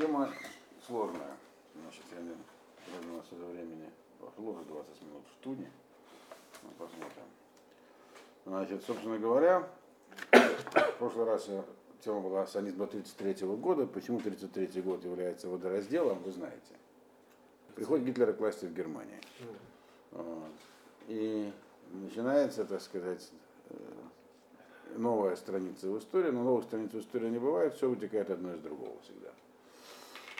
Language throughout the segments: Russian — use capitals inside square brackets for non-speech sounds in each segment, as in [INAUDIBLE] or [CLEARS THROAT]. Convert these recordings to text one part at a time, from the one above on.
Тема сложная. Значит, я не у нас уже времени прошло уже 20 минут в студии. Ну, посмотрим. Значит, собственно говоря, в прошлый раз тема была санизм до 33 года. Почему 33 год является водоразделом, вы знаете. Приходит Гитлер к власти в Германии. И начинается, так сказать, э, новая страница в истории, но новых страниц в истории не бывает, все вытекает одно из другого всегда.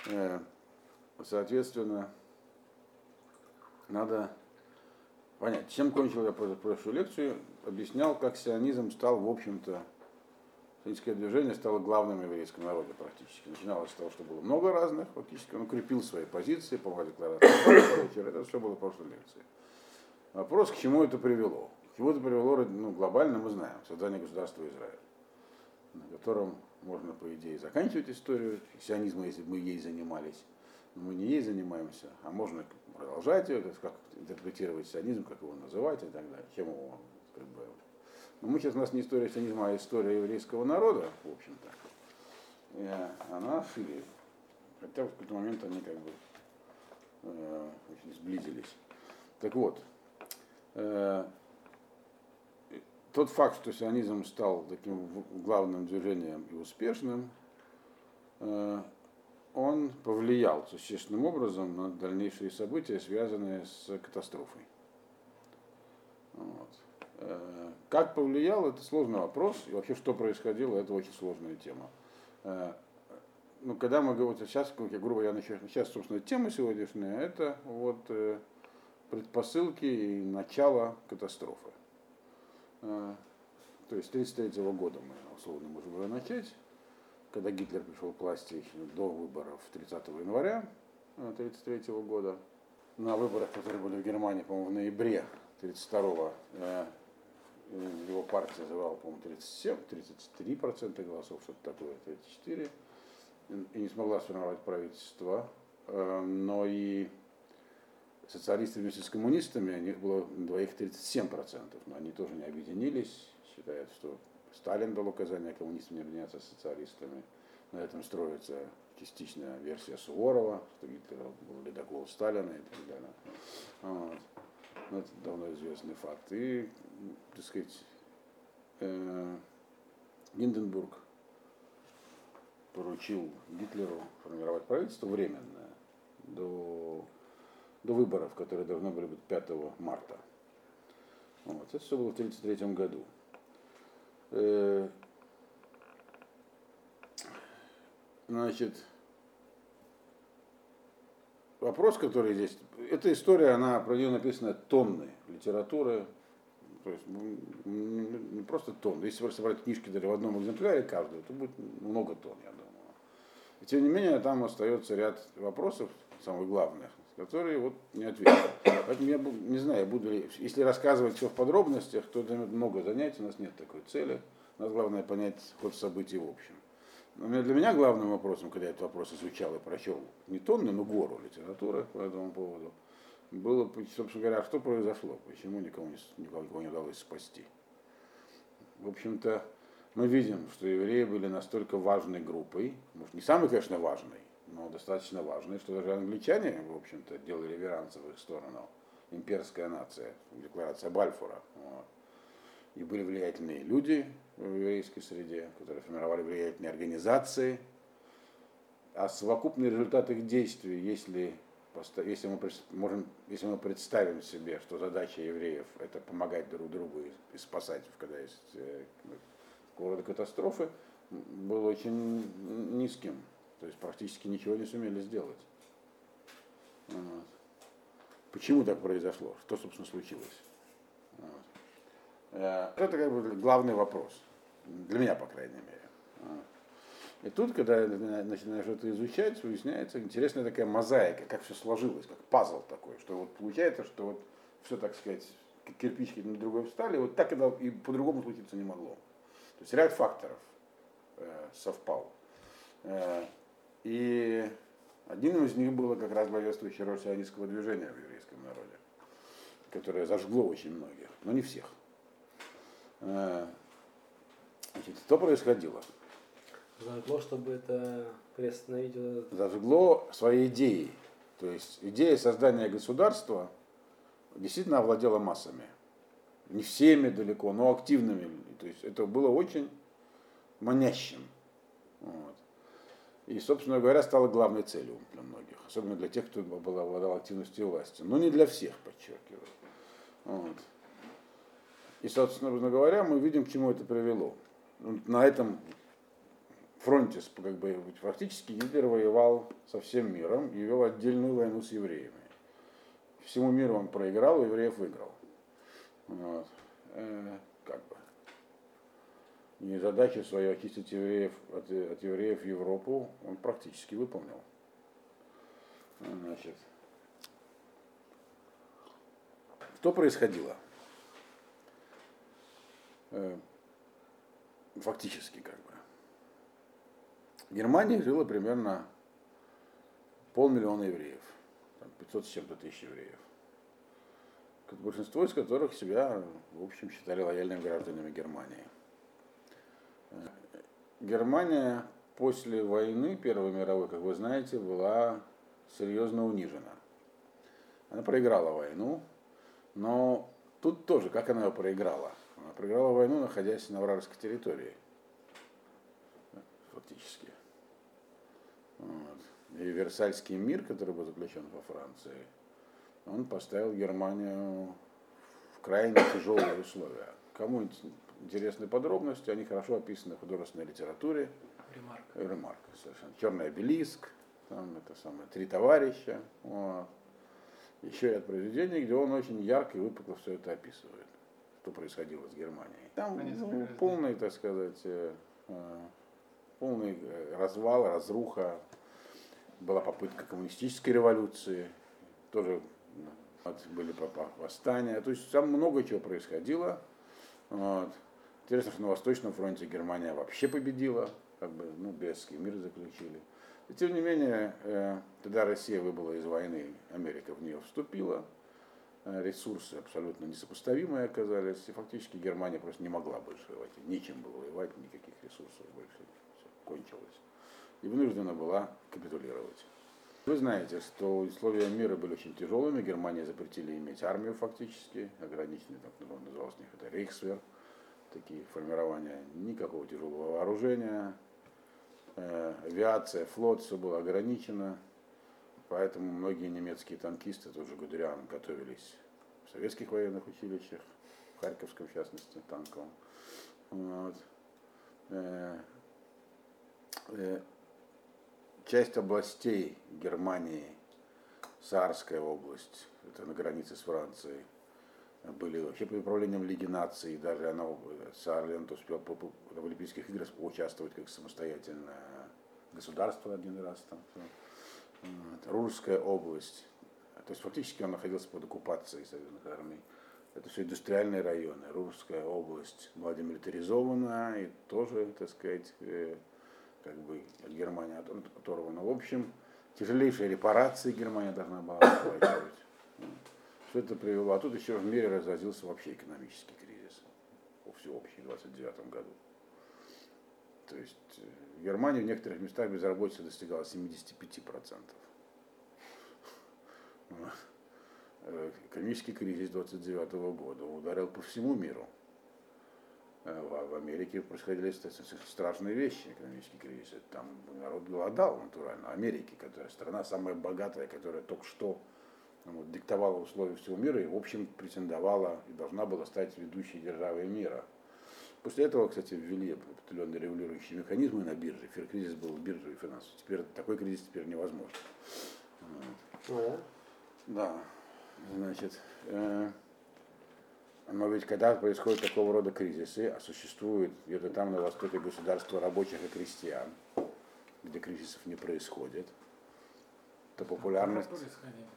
Э, соответственно, надо понять, чем кончил я прошлую лекцию, объяснял, как сионизм стал, в общем-то, сионистское движение стало главным в еврейском народе практически. Начиналось с того, что было много разных, фактически он укрепил свои позиции, помогал декларации, это все было в прошлой лекции. Вопрос, к чему это привело? К чему это привело ну, глобально, мы знаем, создание государства Израиль, на котором можно, по идее, заканчивать историю сионизма, если бы мы ей занимались. Но мы не ей занимаемся, а можно продолжать ее, как интерпретировать сионизм, как его называть и так далее, чем его как бы. Но мы сейчас у нас не история сионизма, а история еврейского народа, в общем-то. И она шире. Хотя в какой-то момент они как бы э, очень сблизились. Так вот, э, тот факт, что сионизм стал таким главным движением и успешным, э, он повлиял существенным образом на дальнейшие события, связанные с катастрофой. Вот. Э, как повлиял, это сложный вопрос. И вообще, что происходило, это очень сложная тема. Э, ну, когда мы говорим, сейчас, как я грубо я начну, сейчас, собственно, тема сегодняшняя, это вот предпосылки и начало катастрофы. То есть 1933 года мы условно можем его начать, когда Гитлер пришел к власти до выборов 30 января 1933 года. На выборах, которые были в Германии, по-моему, в ноябре 1932 э, его партия завала, по-моему, 37, 33% голосов, что-то такое, 34, и не смогла сформировать правительство. Э, но и социалисты вместе с коммунистами, у них было двоих 37%, но они тоже не объединились, считают, что Сталин дал указание коммунистам не объединяться с социалистами. На этом строится частичная версия Суворова, что Гитлер был ледокол Сталина и так далее. Вот. Ну, это давно известный факт. И, так сказать, э, Гинденбург поручил Гитлеру формировать правительство временное до, до выборов, которые должны были быть 5 марта. Вот. Это все было в 1933 году. Э, значит, вопрос, который здесь, эта история, она про нее написана тонны литературы, то есть не просто тонны. Если вы собрать книжки даже в одном экземпляре каждую, то будет много тонн, я думаю. И тем не менее, там остается ряд вопросов, самых главных, которые вот не ответили. Поэтому я не знаю, буду ли, если рассказывать все в подробностях, то это много занятий, у нас нет такой цели. У нас главное понять ход событий в общем. Но для меня главным вопросом, когда я этот вопрос изучал и прочел не тонны, но гору литературы по этому поводу, было, собственно говоря, что произошло, почему никому не, никого не удалось спасти. В общем-то, мы видим, что евреи были настолько важной группой, может, не самой, конечно, важной, но достаточно важной, что даже англичане, в общем-то, делали реверансы в их сторону. Имперская нация, декларация Бальфура. Вот. И были влиятельные люди в еврейской среде, которые формировали влиятельные организации. А совокупный результат их действий, если, если, мы, можем, если мы представим себе, что задача евреев это помогать друг другу и спасать, когда есть э, рода катастрофы, был очень низким. То есть практически ничего не сумели сделать. Вот. Почему так произошло? Что, собственно, случилось? Вот. Э, это как бы главный вопрос. Для меня, по крайней мере. И тут, когда начинаешь это изучать, выясняется интересная такая мозаика, как все сложилось, как пазл такой, что вот получается, что вот все, так сказать, кирпичики на другой встали, вот так и по-другому случиться не могло. То есть ряд факторов э, совпал. Э, и один из них было как раз главенствующая роль сионистского движения в еврейском народе, которое зажгло очень многих, но не всех. Э, значит, что происходило? Зажгло, чтобы это приостановить. Зажгло своей идеей. То есть идея создания государства действительно овладела массами. Не всеми далеко, но активными. То есть это было очень манящим. И, собственно говоря, стало главной целью для многих. Особенно для тех, кто был, обладал активностью власти. Но не для всех, подчеркиваю. Вот. И, собственно говоря, мы видим, к чему это привело. Ну, На этом фронте как бы, фактически Гитлер воевал со всем миром и вел отдельную войну с евреями. Всему миру он проиграл, евреев выиграл. Вот. Э, как бы. И задачу свою очистить евреев от, от евреев Европу он практически выполнил. Значит, что происходило? Э, Фактически, как бы. В Германии жило примерно полмиллиона евреев, там 500 с чем-то тысяч евреев, большинство из которых себя, в общем, считали лояльными гражданами Германии. Германия после войны Первой мировой, как вы знаете, была серьезно унижена. Она проиграла войну, но тут тоже, как она ее проиграла? Она проиграла войну, находясь на вражеской территории фактически. Вот. И Версальский мир, который был заключен во Франции, он поставил Германию в крайне тяжелые условия. Кому ин- интересны подробности, они хорошо описаны в художественной литературе. Ремарк. Ремарк, совершенно. Черный обелиск, там это самое, три товарища. Вот. Еще ряд произведений, где он очень ярко и выпукло все это описывает, что происходило с Германией. Там ну, полный, так сказать, э, э, полный э, развал, разруха. Была попытка коммунистической революции, тоже были восстания. То есть там много чего происходило. Вот. Интересно, что на Восточном фронте Германия вообще победила, как бы, ну, Брестский мир заключили. И тем не менее, э, когда Россия выбыла из войны, Америка в нее вступила, э, ресурсы абсолютно несопоставимые оказались, и фактически Германия просто не могла больше воевать, нечем было воевать, никаких ресурсов больше, все, кончилось. И вынуждена была капитулировать. Вы знаете, что условия мира были очень тяжелыми, Германия запретили иметь армию фактически, ограниченный, так называлось у них это Рейхсвер, такие формирования, никакого тяжелого вооружения, э, авиация, флот, все было ограничено, поэтому многие немецкие танкисты, тоже Гудериан, готовились в советских военных училищах, в Харьковском, в частности, танковом. Вот. Э, э, часть областей Германии, Саарская область, это на границе с Францией, были вообще под управлением Лиги наций, даже она, Саарленд успел в Олимпийских играх участвовать как самостоятельное государство один раз там. Рурская область. То есть фактически он находился под оккупацией союзных армий. Это все индустриальные районы. Рурская область была демилитаризована и тоже, так сказать, э, как бы от- оторвана. В общем, тяжелейшие репарации Германия должна была оплачивать. Все это привело. А тут еще в мире разразился вообще экономический кризис. Всеобщий в 29 году. То есть э, в Германии в некоторых местах безработица достигала 75%. Вот. Э, Экономический кризис 29 года ударил по всему миру. Э, В Америке происходили ст- ст- страшные вещи, экономический кризис. Там народ голодал натурально. Америки, которая страна самая богатая, которая только что ну, вот, диктовала условия всего мира и, в общем, претендовала и должна была стать ведущей державой мира. После этого, кстати, ввели определенные регулирующие механизмы на бирже. Кризис был биржевый финансовый. Теперь такой кризис теперь невозможен. Вот. Да? Значит, э, но ведь когда происходят такого рода кризисы, а существует где-то там на востоке государства рабочих и крестьян, где кризисов не происходит, то популярность...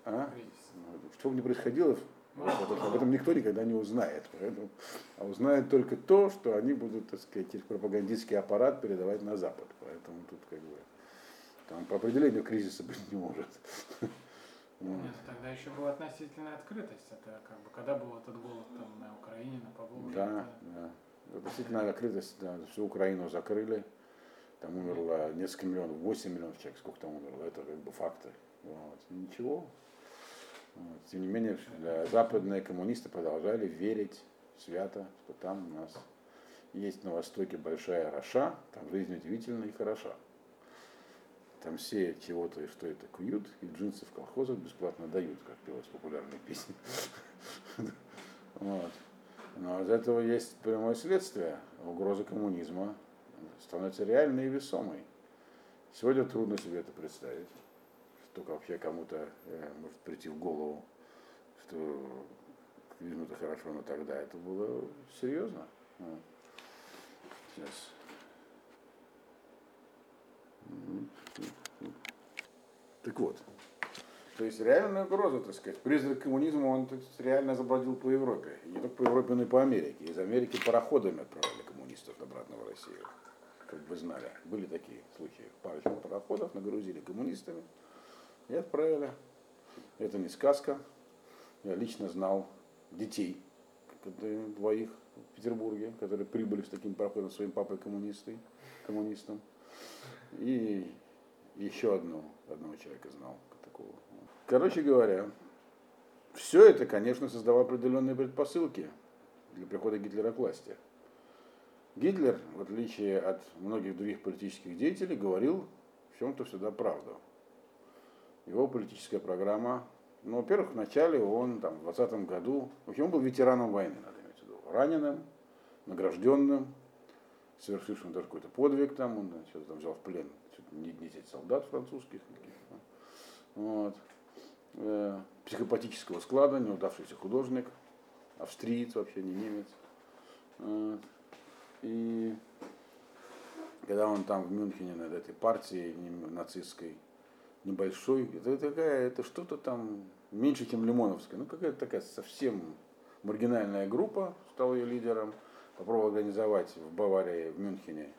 А? Ну, Что бы ни происходило, об этом никто никогда не узнает. Поэтому, а узнает только то, что они будут, так сказать, через пропагандистский аппарат передавать на Запад. Поэтому тут как бы там по определению кризиса быть не может. Нет, тогда еще была относительная открытость. Это как бы когда был этот голод там на Украине, на Поволжье. Да, да. Относительно открытость, да, всю Украину закрыли. Там умерло несколько миллионов, 8 миллионов человек, сколько там умерло, это как бы факты. Вот. Ничего. Вот. Тем не менее, западные коммунисты продолжали верить свято, что там у нас есть на Востоке большая Раша, там жизнь удивительная и хороша. Там все чего-то и что это куют, и джинсы в колхозах бесплатно дают, как пелось в популярной песне. Вот. Но из этого есть прямое следствие. Угроза коммунизма становится реальной и весомой. Сегодня трудно себе это представить, что вообще кому-то э, может прийти в голову, что это хорошо, но тогда это было серьезно. Сейчас. Так вот, то есть реальная угроза, так сказать, призрак коммунизма, он реально забродил по Европе. И не только по Европе, но и по Америке. Из Америки пароходами отправляли коммунистов обратно в Россию. Как бы знали. Были такие случаи. Парочку пароходов нагрузили коммунистами и отправили. Это не сказка. Я лично знал детей, двоих в Петербурге, которые прибыли с таким пароходом своим папой коммунистой, коммунистом. И еще одну, одного человека знал такого. Короче говоря, все это, конечно, создавало определенные предпосылки для прихода Гитлера к власти. Гитлер, в отличие от многих других политических деятелей, говорил в чем-то всегда правду. Его политическая программа, ну, во-первых, вначале он там, в 20 году, в общем, он был ветераном войны, надо иметь в виду, раненым, награжденным, совершившим даже какой-то подвиг там, он что-то там взял в плен не 10 солдат французских. Вот. Э, психопатического склада, неудавшийся художник, австриец вообще, не немец. Вот. И когда он там в Мюнхене над этой партией нацистской, небольшой, это такая, это что-то там меньше, чем Лимоновская, ну какая-то такая совсем маргинальная группа, стал ее лидером, попробовал организовать в Баварии, в Мюнхене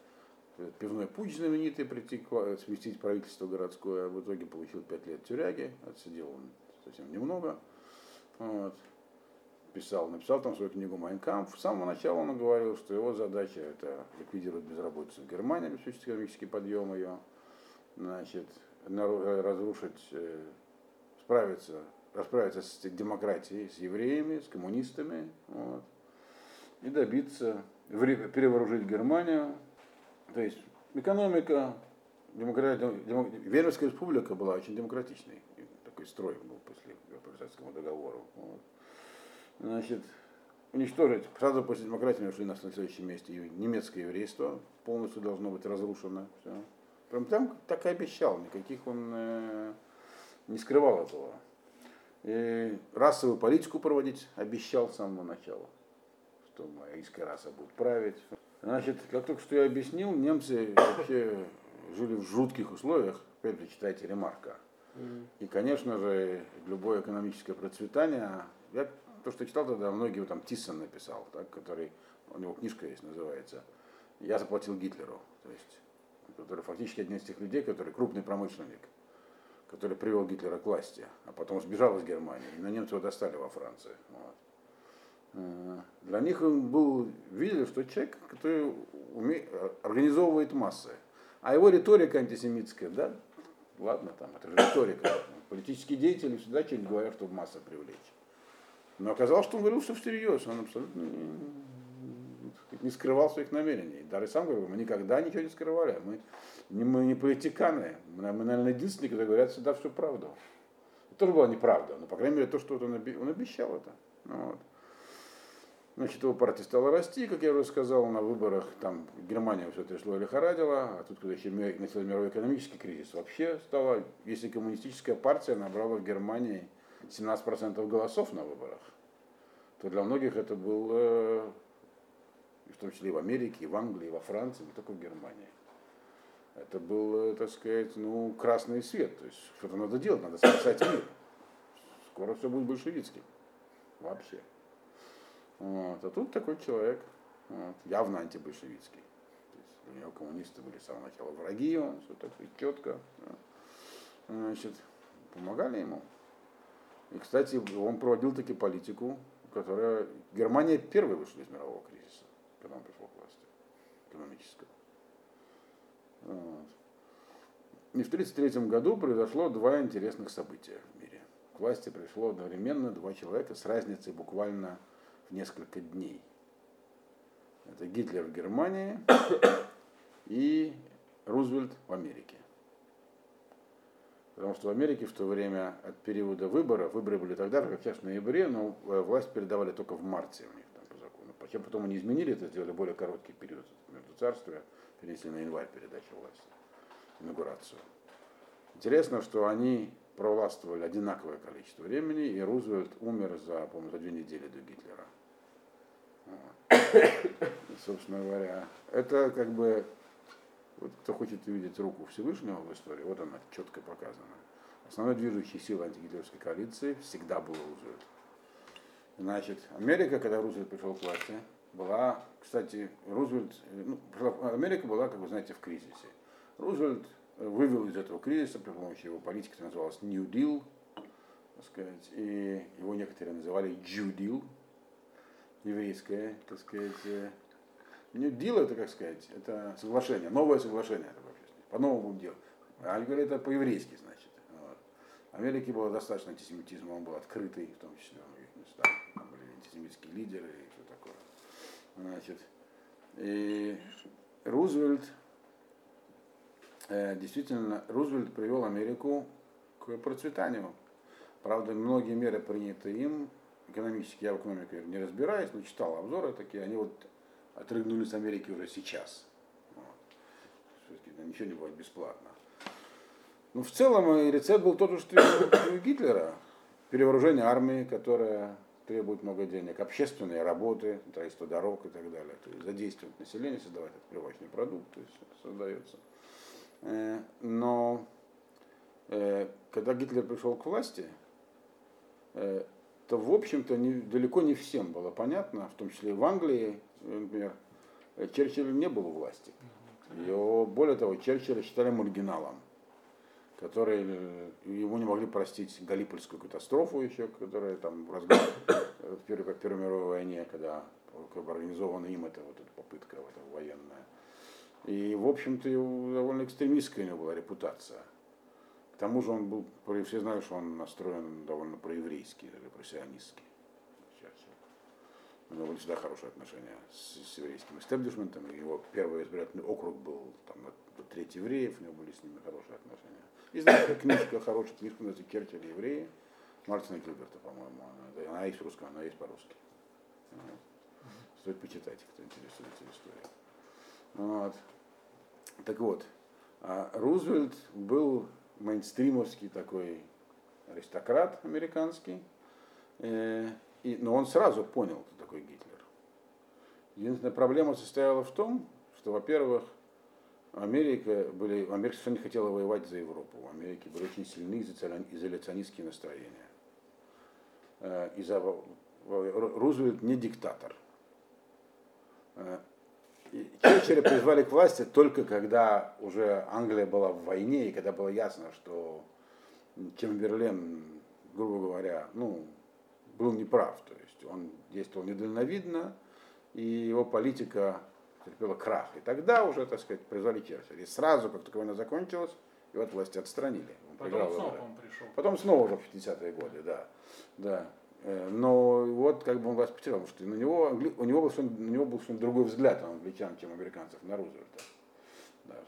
пивной путь знаменитый, прийти сместить правительство городское, а в итоге получил пять лет тюряги, отсидел он совсем немного. Вот. Писал, написал там свою книгу Майнкамп. С самого начала он говорил, что его задача это ликвидировать безработицу в Германии, обеспечить экономический подъем ее, значит, разрушить, э, справиться, расправиться с демократией, с евреями, с коммунистами, вот, и добиться, перевооружить Германию, то есть экономика, демократия, демок... Венгерская республика была очень демократичной. Такой строй был после Версальского договора. Вот. Значит, уничтожить, сразу после демократии нашли на следующем месте немецкое еврейство, полностью должно быть разрушено. Все. Прям там так и обещал, никаких он э, не скрывал этого. И расовую политику проводить обещал с самого начала, что моя иская раса будет править. Значит, как только что я объяснил, немцы вообще жили в жутких условиях. Опять же, читайте ремарка. И, конечно же, любое экономическое процветание, я то, что читал тогда, многие там Тиссон написал, так, который, у него книжка есть, называется «Я заплатил Гитлеру», то есть, который фактически один из тех людей, который крупный промышленник, который привел Гитлера к власти, а потом сбежал из Германии, и на немцы его достали во Франции. Вот. Э, для них он был, видели, что человек, который уме, организовывает массы. А его риторика антисемитская, да, ладно, там, это же риторика. Политические деятели всегда что-нибудь говорят, чтобы масса привлечь. Но оказалось, что он говорил все всерьез, он абсолютно не, скрывал своих намерений. Даже сам говорил, мы никогда ничего не скрывали, мы не, мы не политиканы, мы, мы, наверное, единственные, которые говорят всегда всю правду. Это тоже была неправда, но, по крайней мере, то, что он, он обещал это. Ну, вот. Значит, его партия стала расти, как я уже сказал, на выборах там Германия все тресло и лихорадила, а тут, когда еще начался мировой экономический кризис, вообще стало, если коммунистическая партия набрала в Германии 17% голосов на выборах, то для многих это был, э, том числе и в Америке, и в Англии, и во Франции, не только в Германии. Это был, так сказать, ну, красный свет. То есть что-то надо делать, надо спасать мир. Скоро все будет большевицким. Вообще. Вот. А тут такой человек, вот, явно антибольшевицкий. То есть у него коммунисты были с самого начала враги, он все так четко. Значит, помогали ему. И, кстати, он проводил таки политику, которая... Германия первой вышла из мирового кризиса, когда он пришел к власти, экономического. Вот. И в 1933 году произошло два интересных события в мире. К власти пришло одновременно два человека с разницей буквально в несколько дней. Это Гитлер в Германии и Рузвельт в Америке. Потому что в Америке в то время от периода выборов, выборы были тогда же, как сейчас в ноябре, но э, власть передавали только в марте у них закону. Потом, они изменили это, сделали более короткий период между царствия, перенесли на январь передачу власти, инаугурацию. Интересно, что они провластвовали одинаковое количество времени, и Рузвельт умер за, по за две недели до Гитлера. Вот. Собственно говоря, это как бы вот кто хочет увидеть руку Всевышнего в истории, вот она четко показана. Основной движущей силой антигитлеровской коалиции всегда был Рузвельт. Значит, Америка, когда Рузвельт пришел к власти, была, кстати, Рузвельт, ну, Америка была, как вы знаете, в кризисе. Рузвельт вывел из этого кризиса при помощи его политики, которая называлась New Deal, так сказать, и его некоторые называли Jew Deal, еврейское, так сказать, New Deal это, как сказать, это соглашение, новое соглашение по-новому делать. А они говорят, это по-еврейски, значит. Вот. Америке было достаточно антисемитизма, он был открытый, в том числе. Антисемитские лидеры и все такое. Значит, и Рузвельт, э, действительно, Рузвельт привел Америку к процветанию. Правда, многие меры приняты им, экономически, я в экономике не разбираюсь, но читал обзоры такие, они вот отрыгнули с Америки уже сейчас. Вот. Ничего не будет бесплатно. Но в целом рецепт был тот же, что и у Гитлера. Перевооружение армии, которая требует много денег, общественные работы, строительство дорог и так далее. То есть задействовать население, создавать этот привычный продукт, то есть создается. Э, но э, когда Гитлер пришел к власти, э, то, в общем-то, не, далеко не всем было понятно, в том числе и в Англии, например, Черчилль не был у власти. Его, более того, Черчилля считали маргиналом, который ему не могли простить Галипольскую катастрофу еще, которая там в разгар в Первой, Первой мировой войне, когда как бы, организована им эта вот эта попытка вот, военная. И, в общем-то, довольно экстремистская у него была репутация. К тому же он был, все знают, что он настроен довольно проеврейский, или просионистский. У него были всегда хорошие отношения с, с еврейским истеблишментом. Его первый избирательный округ был там, треть евреев, у него были с ними хорошие отношения. И книжка, хорошая книжка, называется Керчель евреи, Мартина Гилберта, по-моему. Она, она есть русская, она есть по-русски. Вот. Стоит почитать, кто интересуется историей. Вот. Так вот, а Рузвельт был мейнстримовский такой аристократ американский, э, и, но он сразу понял, кто такой Гитлер. Единственная проблема состояла в том, что, во-первых, Америка были, Америка совершенно не хотела воевать за Европу. В Америке были очень сильные изоляционистские настроения. Э, и за, Рузвельт не диктатор. Э, Черчилля призвали к власти только когда уже Англия была в войне, и когда было ясно, что Чемберлен, грубо говоря, ну, был неправ. То есть он действовал недальновидно, и его политика терпела крах. И тогда уже, так сказать, призвали Черчилля. И сразу, как только война закончилась, его от власти отстранили. Он Потом снова он пришел. Потом снова уже в 50-е годы, да. да. Э, но вот как бы он власть потерял, потому что на него, у него был, на него был другой взгляд на англичан, чем американцев, на Рузвельта. Даже.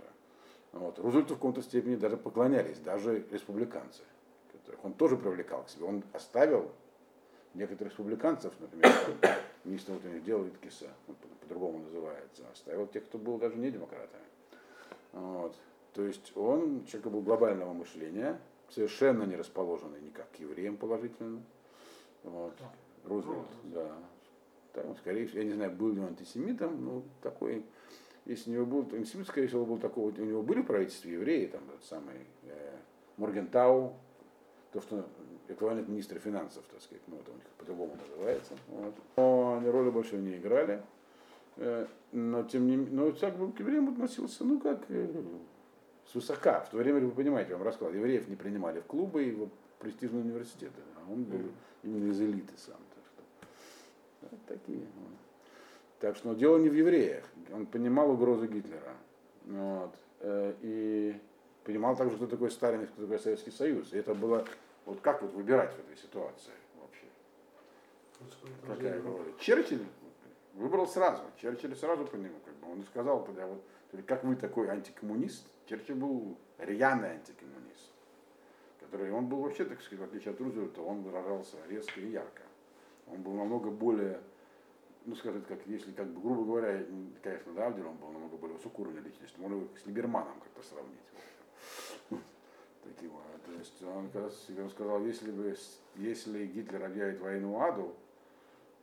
Вот. Рузвельту в каком-то степени даже поклонялись, даже республиканцы, которых он тоже привлекал к себе. Он оставил некоторых республиканцев, например, министр внутренних дел Виткиса, по-другому называется, оставил тех, кто был даже не демократами. Вот. То есть он человек был глобального мышления, совершенно не расположенный никак к евреям положительно. Вот. Рузвельт, да. Там, скорее всего, я не знаю, был ли он антисемитом, но такой, если у него был, антисемит, скорее всего, был такого, у него были в правительстве евреи, там, самый э, Моргентау, то, что эквивалент министра финансов, так сказать, ну это у них по-другому называется. Вот. Но они роли большой не играли. Э, но тем не менее, но так бы к евреям относился, ну как, э, свысока. В то время, вы понимаете, я вам рассказал, евреев не принимали в клубы и в престижные университеты. А он был именно из элиты сам. Так что, вот такие. Так что но дело не в евреях. Он понимал угрозу Гитлера. Вот. э, и понимал также, что такое Сталин и кто такой Советский Союз. И это было, вот как вот выбирать в этой ситуации вообще? Какая роль? Черчилль выбрал сразу. Черчилль сразу понял, как бы он сказал тогда, вот, как вы такой антикоммунист? Черчилль был рьяный антикоммунист, который, он был вообще, так сказать, в отличие от Рузвельта, он выражался резко и ярко. Он был намного более, ну, скажем, как если, как бы, грубо говоря, конечно, да, он был намного более высокоуровневой личностью, можно его с Либерманом как-то сравнить. То есть он, когда он сказал, если, бы, если Гитлер объявит войну аду,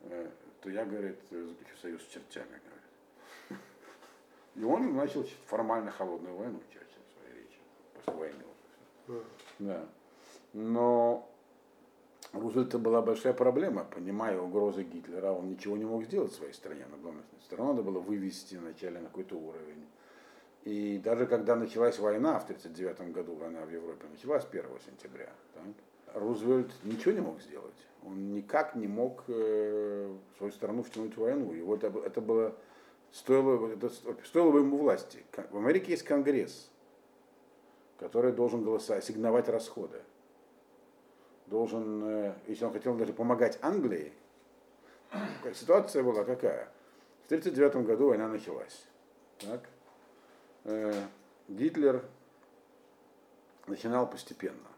э, то я, говорит, заключу союз с чертями, говорит. И он начал формально холодную войну, в своей речи, после войны уже. Да. Но у Рузвельта была большая проблема, понимая угрозы Гитлера, он ничего не мог сделать в своей стране, на главной стране надо было вывести вначале на какой-то уровень. И даже когда началась война в 1939 году, война в Европе началась 1 сентября, так, Рузвельт ничего не мог сделать. Он никак не мог э, свою страну втянуть в войну. И вот это, было, стоило, это стоило бы ему власти. В Америке есть Конгресс, который должен голосовать, ассигновать расходы. Должен, э, если он хотел даже помогать Англии, ситуация была какая? В 1939 году война началась. Так? Э, Гитлер начинал постепенно.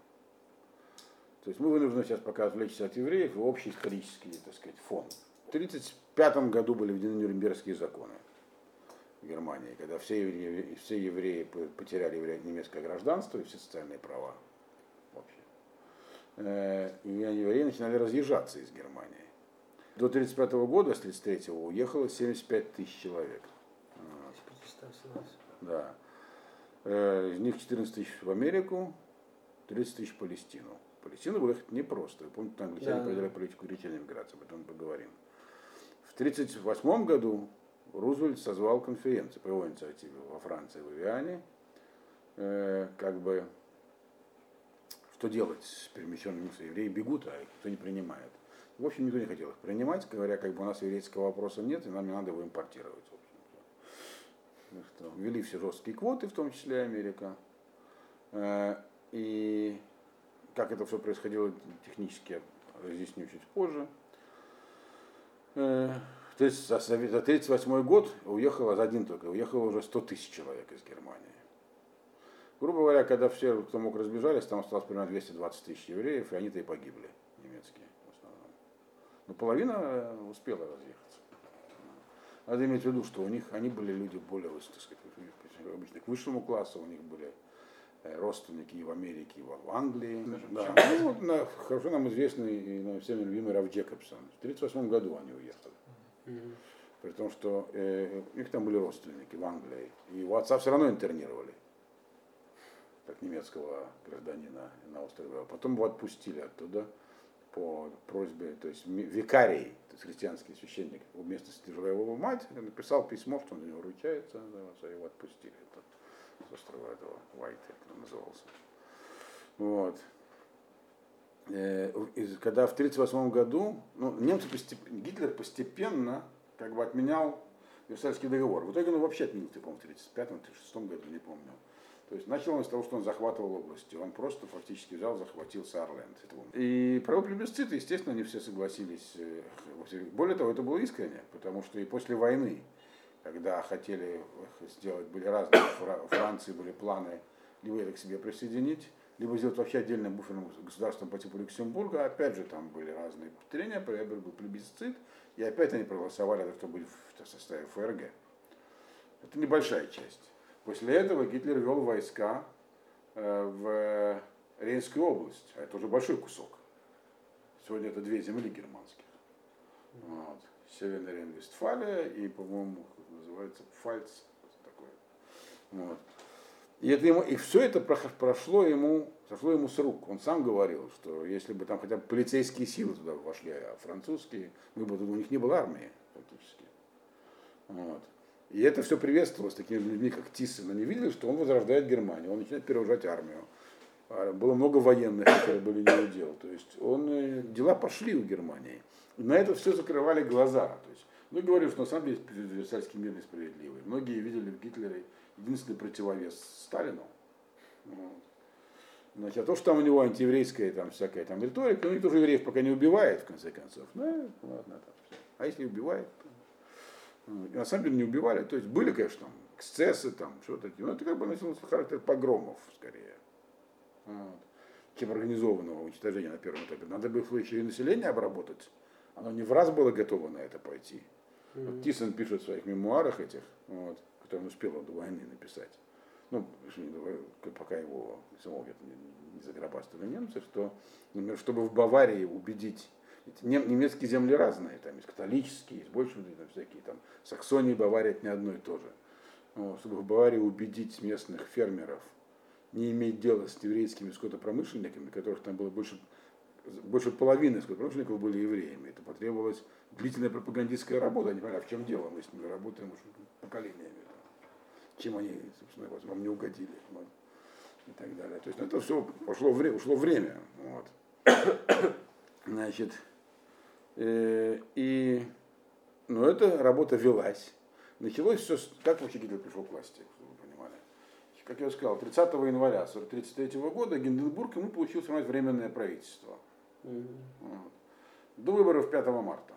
То есть мы вынуждены сейчас пока отвлечься от евреев и общий исторический, так сказать, фон. В 1935 году были введены Нюрнбергские законы в Германии, когда все евреи, все евреи потеряли немецкое гражданство и все социальные права вообще. Э, и евреи начинали разъезжаться из Германии. До 1935 года, с 1933 уехало 75 тысяч человек. Да. Э, из них 14 тысяч в Америку, 30 тысяч в Палестину. Палестину было ехать непросто. Вы помните, англичане да. провели политику речельной миграции, об этом поговорим. В 1938 году Рузвельт созвал конференцию по его инициативе во Франции, в Авиане, э, как бы, что делать с перемещенными евреи бегут, а их никто не принимает. В общем, никто не хотел их принимать, говоря, как бы у нас еврейского вопроса нет, и нам не надо его импортировать ввели все жесткие квоты, в том числе Америка. Э, и как это все происходило технически, я разъясню чуть позже. Э, то есть за 1938 год уехало, за один только, уехало уже 100 тысяч человек из Германии. Грубо говоря, когда все, кто мог, разбежались, там осталось примерно 220 тысяч евреев, и они-то и погибли, немецкие в основном. Но половина успела разъехать. Надо иметь в виду, что у них они были люди более, так сказать, обычно к высшему классу, у них были э, родственники и в Америке, и в Англии. Да. Ну, вот, на, хорошо нам известный и нам всем любимый Раф Джекобсон. В 1938 году они уехали. Mm-hmm. При том, что э, у них там были родственники в Англии. И его отца все равно интернировали, как немецкого гражданина на острове. А потом его отпустили оттуда по просьбе, то есть викарий, христианский священник, вместо тяжелая его мать, написал письмо, что он за него ручается, его отпустили это, с острова этого Уайта, как он назывался. Вот. Э, когда в 1938 году, ну, немцы постепенно, Гитлер постепенно как бы отменял Версальский договор. В итоге он вообще отменил, по-моему, в 1935-1936 году, не помню. То есть начал он с того, что он захватывал области. Он просто фактически взял, захватил Сарленд. И провел плебисцит, естественно, не все согласились. Э, более того, это было искренне, потому что и после войны, когда хотели сделать, были разные, [COUGHS] в Франции были планы либо это к себе присоединить, либо сделать вообще отдельным буферным государством по типу Люксембурга. Опять же, там были разные трения, был плебисцит, и опять они проголосовали за то, чтобы быть в составе ФРГ. Это небольшая часть. После этого Гитлер вел войска э, в Рейнскую область, а это уже большой кусок. Сегодня это две земли германских. Вот. Северная Рейн-Вестфалия и, по-моему, называется Пфальц. Такое. Вот. И, это ему, и все это прошло ему, сошло ему с рук. Он сам говорил, что если бы там хотя бы полицейские силы туда вошли, а французские, мы бы, у них не было армии фактически. Вот. И это все приветствовалось такими людьми, как Тиссен. Они видели, что он возрождает Германию, он начинает переужать армию. А, было много военных, которые были не удел. То есть он, э, дела пошли у Германии. И на это все закрывали глаза. То есть, ну, говорю, что на самом деле Версальский мир несправедливый. Многие видели в Гитлере единственный противовес Сталину. Значит, а то, что там у него антиеврейская там всякая там риторика, ну никто же евреев пока не убивает, в конце концов. Ну, ладно, там. А если убивает, то... И на самом деле не убивали. То есть были, конечно, там эксцессы, там что-то. Но это как бы носило характер погромов, скорее. Вот. Чем организованного уничтожения на первом этапе. Надо было еще и население обработать. Оно не в раз было готово на это пойти. Mm-hmm. Вот Тисон пишет в своих мемуарах этих, вот, которые он успел до войны написать ну, пока его самого не, не загробастали немцы, что, например, чтобы в Баварии убедить немецкие земли разные, там есть католические, есть больше там всякие, там Саксония и Бавария это не одно и то же. Вот, чтобы в Баварии убедить местных фермеров не иметь дела с еврейскими скотопромышленниками, которых там было больше, больше половины скотопромышленников были евреями. Это потребовалась длительная пропагандистская работа. Они поняли, а в чем дело, мы с ними работаем уже поколениями чем они, собственно, вам не угодили. Вот, и так далее. То есть ну, это все пошло время, ушло время. Вот. [COUGHS] Значит, э, и, ну, эта работа велась. Началось все, как вообще Гитлер пришел к власти, чтобы вы понимали. Как я сказал, 30 января 1933 года Гинденбург ему получил сформировать временное правительство. Mm-hmm. Вот. До выборов 5 марта.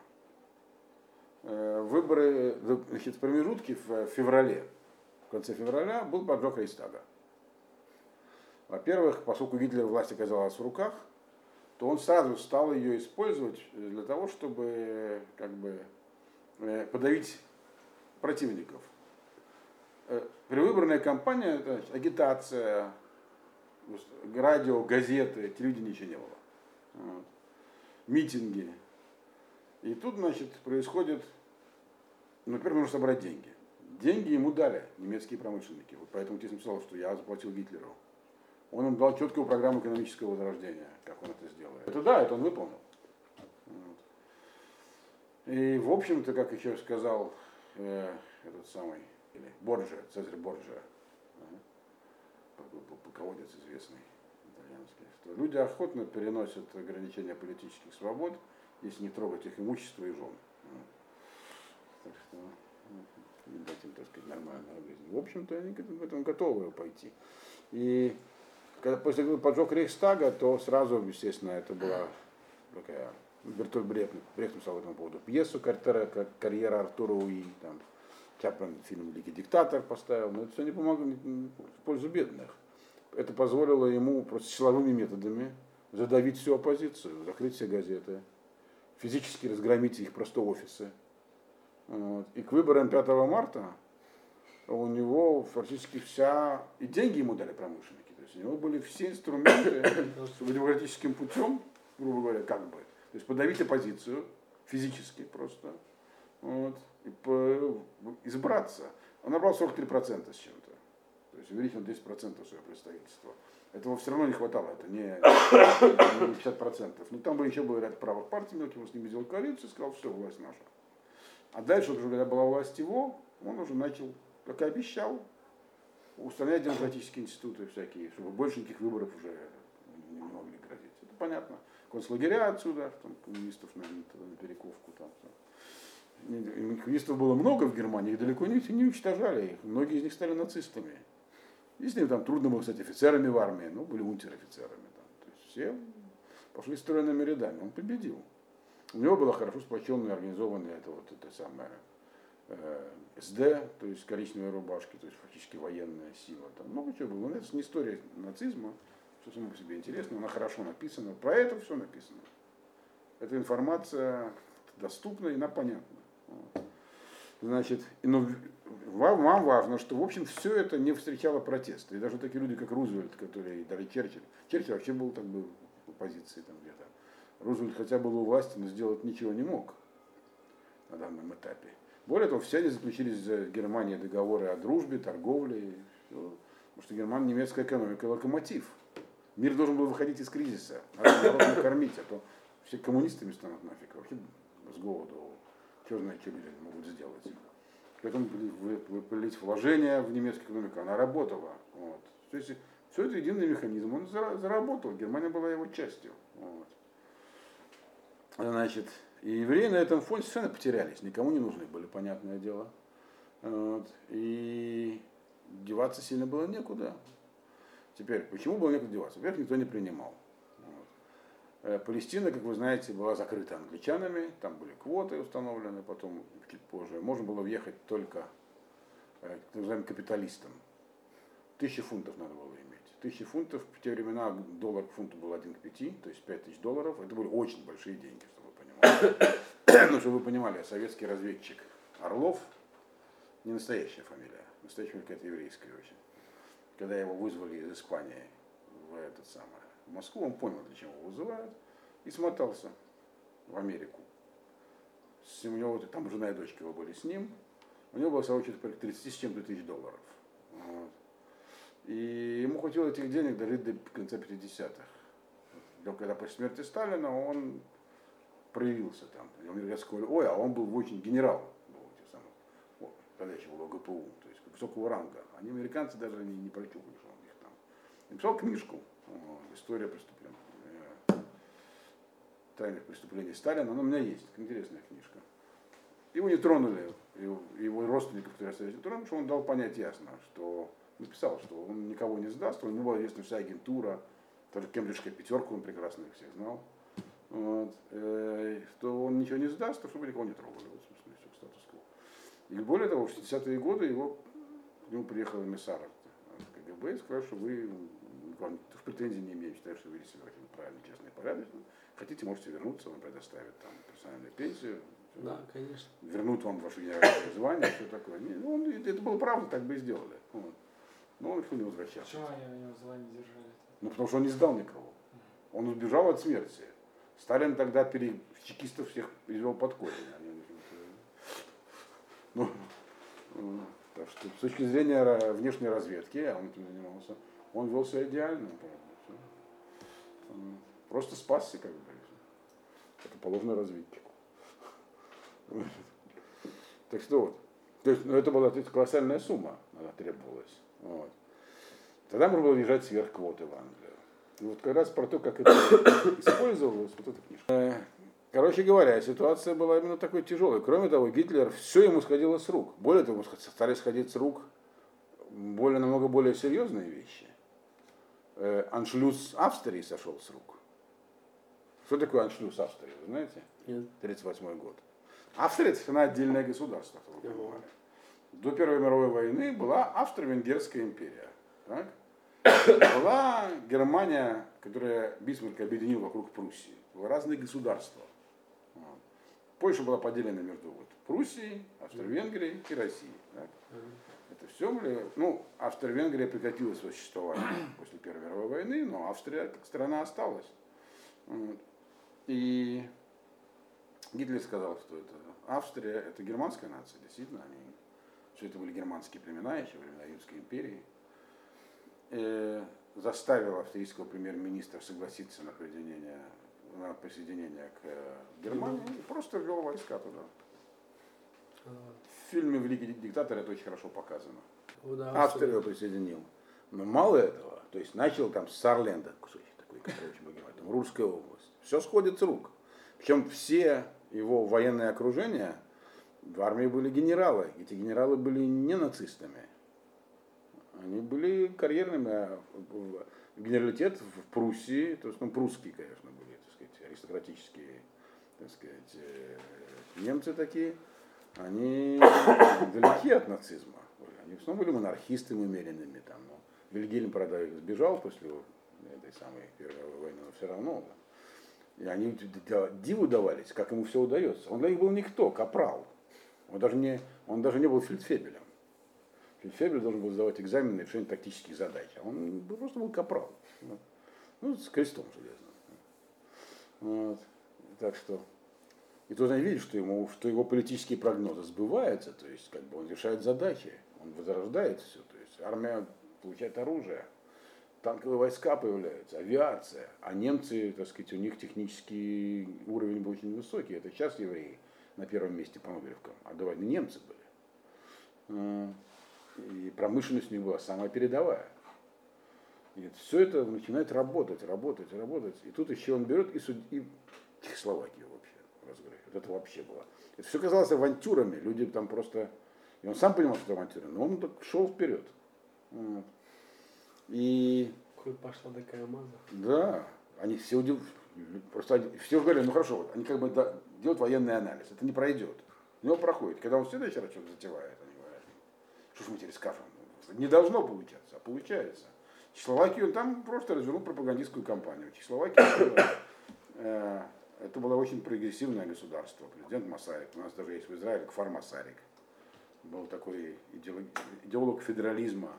Э, выборы, значит, промежутки в феврале в конце февраля был поджог Рейстага. Во-первых, поскольку Гитлер власть оказалась в руках, то он сразу стал ее использовать для того, чтобы как бы, э, подавить противников. Э, предвыборная кампания, это агитация, радио, газеты, телевидения ничего не было. Вот. Митинги. И тут, значит, происходит, ну, во-первых, нужно собрать деньги. Деньги ему дали немецкие промышленники. Вот поэтому Тисм сказал, что я заплатил Гитлеру. Он им дал четкую программу экономического возрождения, как он это сделает. Это да, это он выполнил. Вот. И в общем-то, как еще сказал э, этот самый, или Борджа, Цезарь Борджа, э, полководец известный итальянский, что люди охотно переносят ограничения политических свобод, если не трогать их имущество и жен. Так что, дать им, так сказать, нормальную жизнь. В общем-то, они в этом готовы пойти. И когда после поджог Рейхстага, то сразу, естественно, это была такая Бертоль Брехт, Брехт написал по этому поводу пьесу «Карьера, карьера Артура Уи», там, Чаплин фильм «Великий диктатор» поставил, но это все не помогло в пользу бедных. Это позволило ему просто силовыми методами задавить всю оппозицию, закрыть все газеты, физически разгромить их просто офисы, вот. И к выборам 5 марта у него фактически вся, и деньги ему дали промышленники, есть у него были все инструменты, чтобы демократическим путем, грубо говоря, как бы, то есть подавить оппозицию физически просто, вот, и по, избраться. Он набрал 43% с чем-то, то есть увеличил 10% свое представительство. Этого все равно не хватало, это не, не 50%. Но там бы еще был ряд правых партий мелких, он с ними сделал коалицию и сказал, все, власть наша. А дальше, уже, когда была власть его, он уже начал, как и обещал, устранять демократические институты всякие, чтобы больше никаких выборов уже не могли грозить. Это понятно. Концлагеря отсюда, там, коммунистов на, на перековку. Там, там. Коммунистов было много в Германии, их далеко не, не уничтожали их. Многие из них стали нацистами. И с ними там трудно было стать офицерами в армии, но были унтер-офицерами. Там. То есть все пошли стройными рядами. Он победил. У него была хорошо сплоченная, организованная это вот это самое СД, то есть коричневые рубашки, то есть фактически военная сила. Там много чего было. Но это не история нацизма, что само по себе интересно, она хорошо написана. Про это все написано. Эта информация доступна и она понятна. Значит, но вам, вам важно, что, в общем, все это не встречало протеста. И даже такие люди, как Рузвельт, которые дали Черчилль. Черчилль вообще был так бы в оппозиции там где-то. Рузвельт хотя был у власти, но сделать ничего не мог на данном этапе. Более того, все они заключили с Германией договоры о дружбе, торговле. Потому что Германия немецкая экономика локомотив. Мир должен был выходить из кризиса, надо народ накормить, а то все коммунистами станут нафиг, вообще с голоду. Что знает, что люди могут сделать. Поэтому выпилить вложения в немецкую экономику, она работала. Вот. То есть все это единый механизм, он заработал, Германия была его частью. Вот. Значит, и евреи на этом фоне совершенно потерялись, никому не нужны были, понятное дело. Вот. И деваться сильно было некуда. Теперь, почему было некуда деваться? Во-первых, никто не принимал. Вот. Э, Палестина, как вы знаете, была закрыта англичанами, там были квоты установлены, потом чуть позже. Можно было въехать только э, так называемым капиталистам. Тысячи фунтов надо было иметь. Тысячи фунтов, в те времена доллар к фунту был один к пяти, то есть пять тысяч долларов. Это были очень большие деньги, понимали. Ну, чтобы вы понимали, советский разведчик Орлов, не настоящая фамилия, настоящая фамилия какая-то еврейская очень. Когда его вызвали из Испании в этот самый, в Москву, он понял, для чего его вызывают, и смотался в Америку. С, у него там жена и дочка его были с ним. У него было всего что-то 30 с чем-то тысяч долларов. Вот. И ему хватило этих денег до конца 50-х. Но когда после смерти Сталина он проявился там. Мне сказали, ой, а он был очень генерал, был этих самых, вот, еще был ГПУ, то есть высокого ранга. Они, американцы, даже не, не прочухали, что он их там. Написал книжку «История преступлений», э, тайных преступлений Сталина, она у меня есть, интересная книжка. Его не тронули, его, его родственников, которые остались не тронули, что он дал понять ясно, что написал, что он никого не сдаст, у него была известна вся агентура, тоже кембриджская пятерка, он прекрасно их всех знал. Вот, э, что он ничего не сдаст, то чтобы никого не трогали. Вот, собственно, все, статус-кво. И более того, в 60-е годы его, к нему приехал эмиссар КГБ и сказал, что вы вам в претензии не имеете, считаю, что вы себя очень правильно, честно и порядочно. Хотите, можете вернуться, вам предоставят там персональную пенсию. Да, конечно. Вернут вам ваше генеральное звание, все такое. Не, ну, он, это было правда, так бы и сделали. Вот. Но он решил не возвращаться. Почему они у него звание держали? Ну, потому что он не сдал никого. Он убежал от смерти. Сталин тогда пере... чекистов всех извел под корень. Они, в общем-то, ну, ну, так что с точки зрения внешней разведки, а он этим занимался, он вел себя идеально. Просто спасся, как бы. Это положено разведчику. Так что вот. То есть, ну, это была то колоссальная сумма, она требовалась. Вот. Тогда можно было въезжать сверх квоты в Англию. И вот как раз про то, как это [COUGHS] использовалось, вот эта книжка. Э, Короче говоря, ситуация была именно такой тяжелой. Кроме того, Гитлер, все ему сходило с рук. Более того, ему стали сходить с рук более, намного более серьезные вещи. Э, Аншлюз Австрии сошел с рук. Что такое аншлюз Австрии, вы знаете? Нет. 1938 год. Австрия это она отдельное государство, чтобы вы понимали. До Первой мировой войны была Австро-Венгерская империя. так? Была Германия, которая Бисмарк объединил вокруг Пруссии. Были разные государства. Польша была поделена между вот, Пруссией, Австро-Венгрией и Россией. так? Это все были, ну, Австро-Венгрия прекратила свое существование [CLEARS THROAT] после Первой мировой войны, но Австрия как страна осталась. И Гитлер сказал, что это Австрия, это германская нация, действительно, они, все это были германские племена, еще времена Римской империи. Э, заставил австрийского премьер-министра согласиться на присоединение, на присоединение к э, Германии и просто ввел войска туда. В фильме «Великий диктатор» это очень хорошо показано. Австрию его присоединил. Но мало этого, то есть начал там с Сарленда, кусочек такой, который очень богемат, там Русская область. Все сходит с рук. Причем все его военные окружения, в армии были генералы. Эти генералы были не нацистами. Они были карьерными. а Генералитет в Пруссии, то есть, ну, прусские, конечно, были, так сказать, аристократические, так сказать, э, немцы такие, они далеки от нацизма. Они в основном были монархистами умеренными. Там, но Вильгельм, правда, сбежал после этой самой Первой войны, но все равно. да. И они диву давались, как ему все удается. Он для них был никто, капрал. Он даже не, он даже не был фельдфебелем. Фельдфебель должен был сдавать экзамены на решение тактических задач. А он просто был капрал. Ну, с крестом железным. Вот. Так что. И тут они видят, что, ему, что его политические прогнозы сбываются, то есть как бы он решает задачи, он возрождает все. То есть армия получает оружие, танковые войска появляются, авиация, а немцы, так сказать, у них технический уровень был очень высокий. Это сейчас евреи на первом месте по Нобелевкам, а до войны немцы были. И промышленность у них была самая передовая. И все это начинает работать, работать, работать. И тут еще он берет и, суд... и Чехословакию вообще разгрызет. Вот это вообще было. Это все казалось авантюрами. Люди там просто... И он сам понимал, что это авантюра, но он так шел вперед. Вот. И Коль пошла такая маза. да, они все удив... просто они- все говорили, ну хорошо, вот, они как бы да, делают военный анализ, это не пройдет. У него проходит. Когда он в следующий раз что-то затевает, что ж мы теперь скажем? Не должно получаться, а получается. Чехословакию там просто развернул пропагандистскую кампанию. Чехословакия э, это было очень прогрессивное государство. Президент Масарик, у нас даже есть в Израиле Кфар Масарик. Был такой идеолог, идеолог федерализма,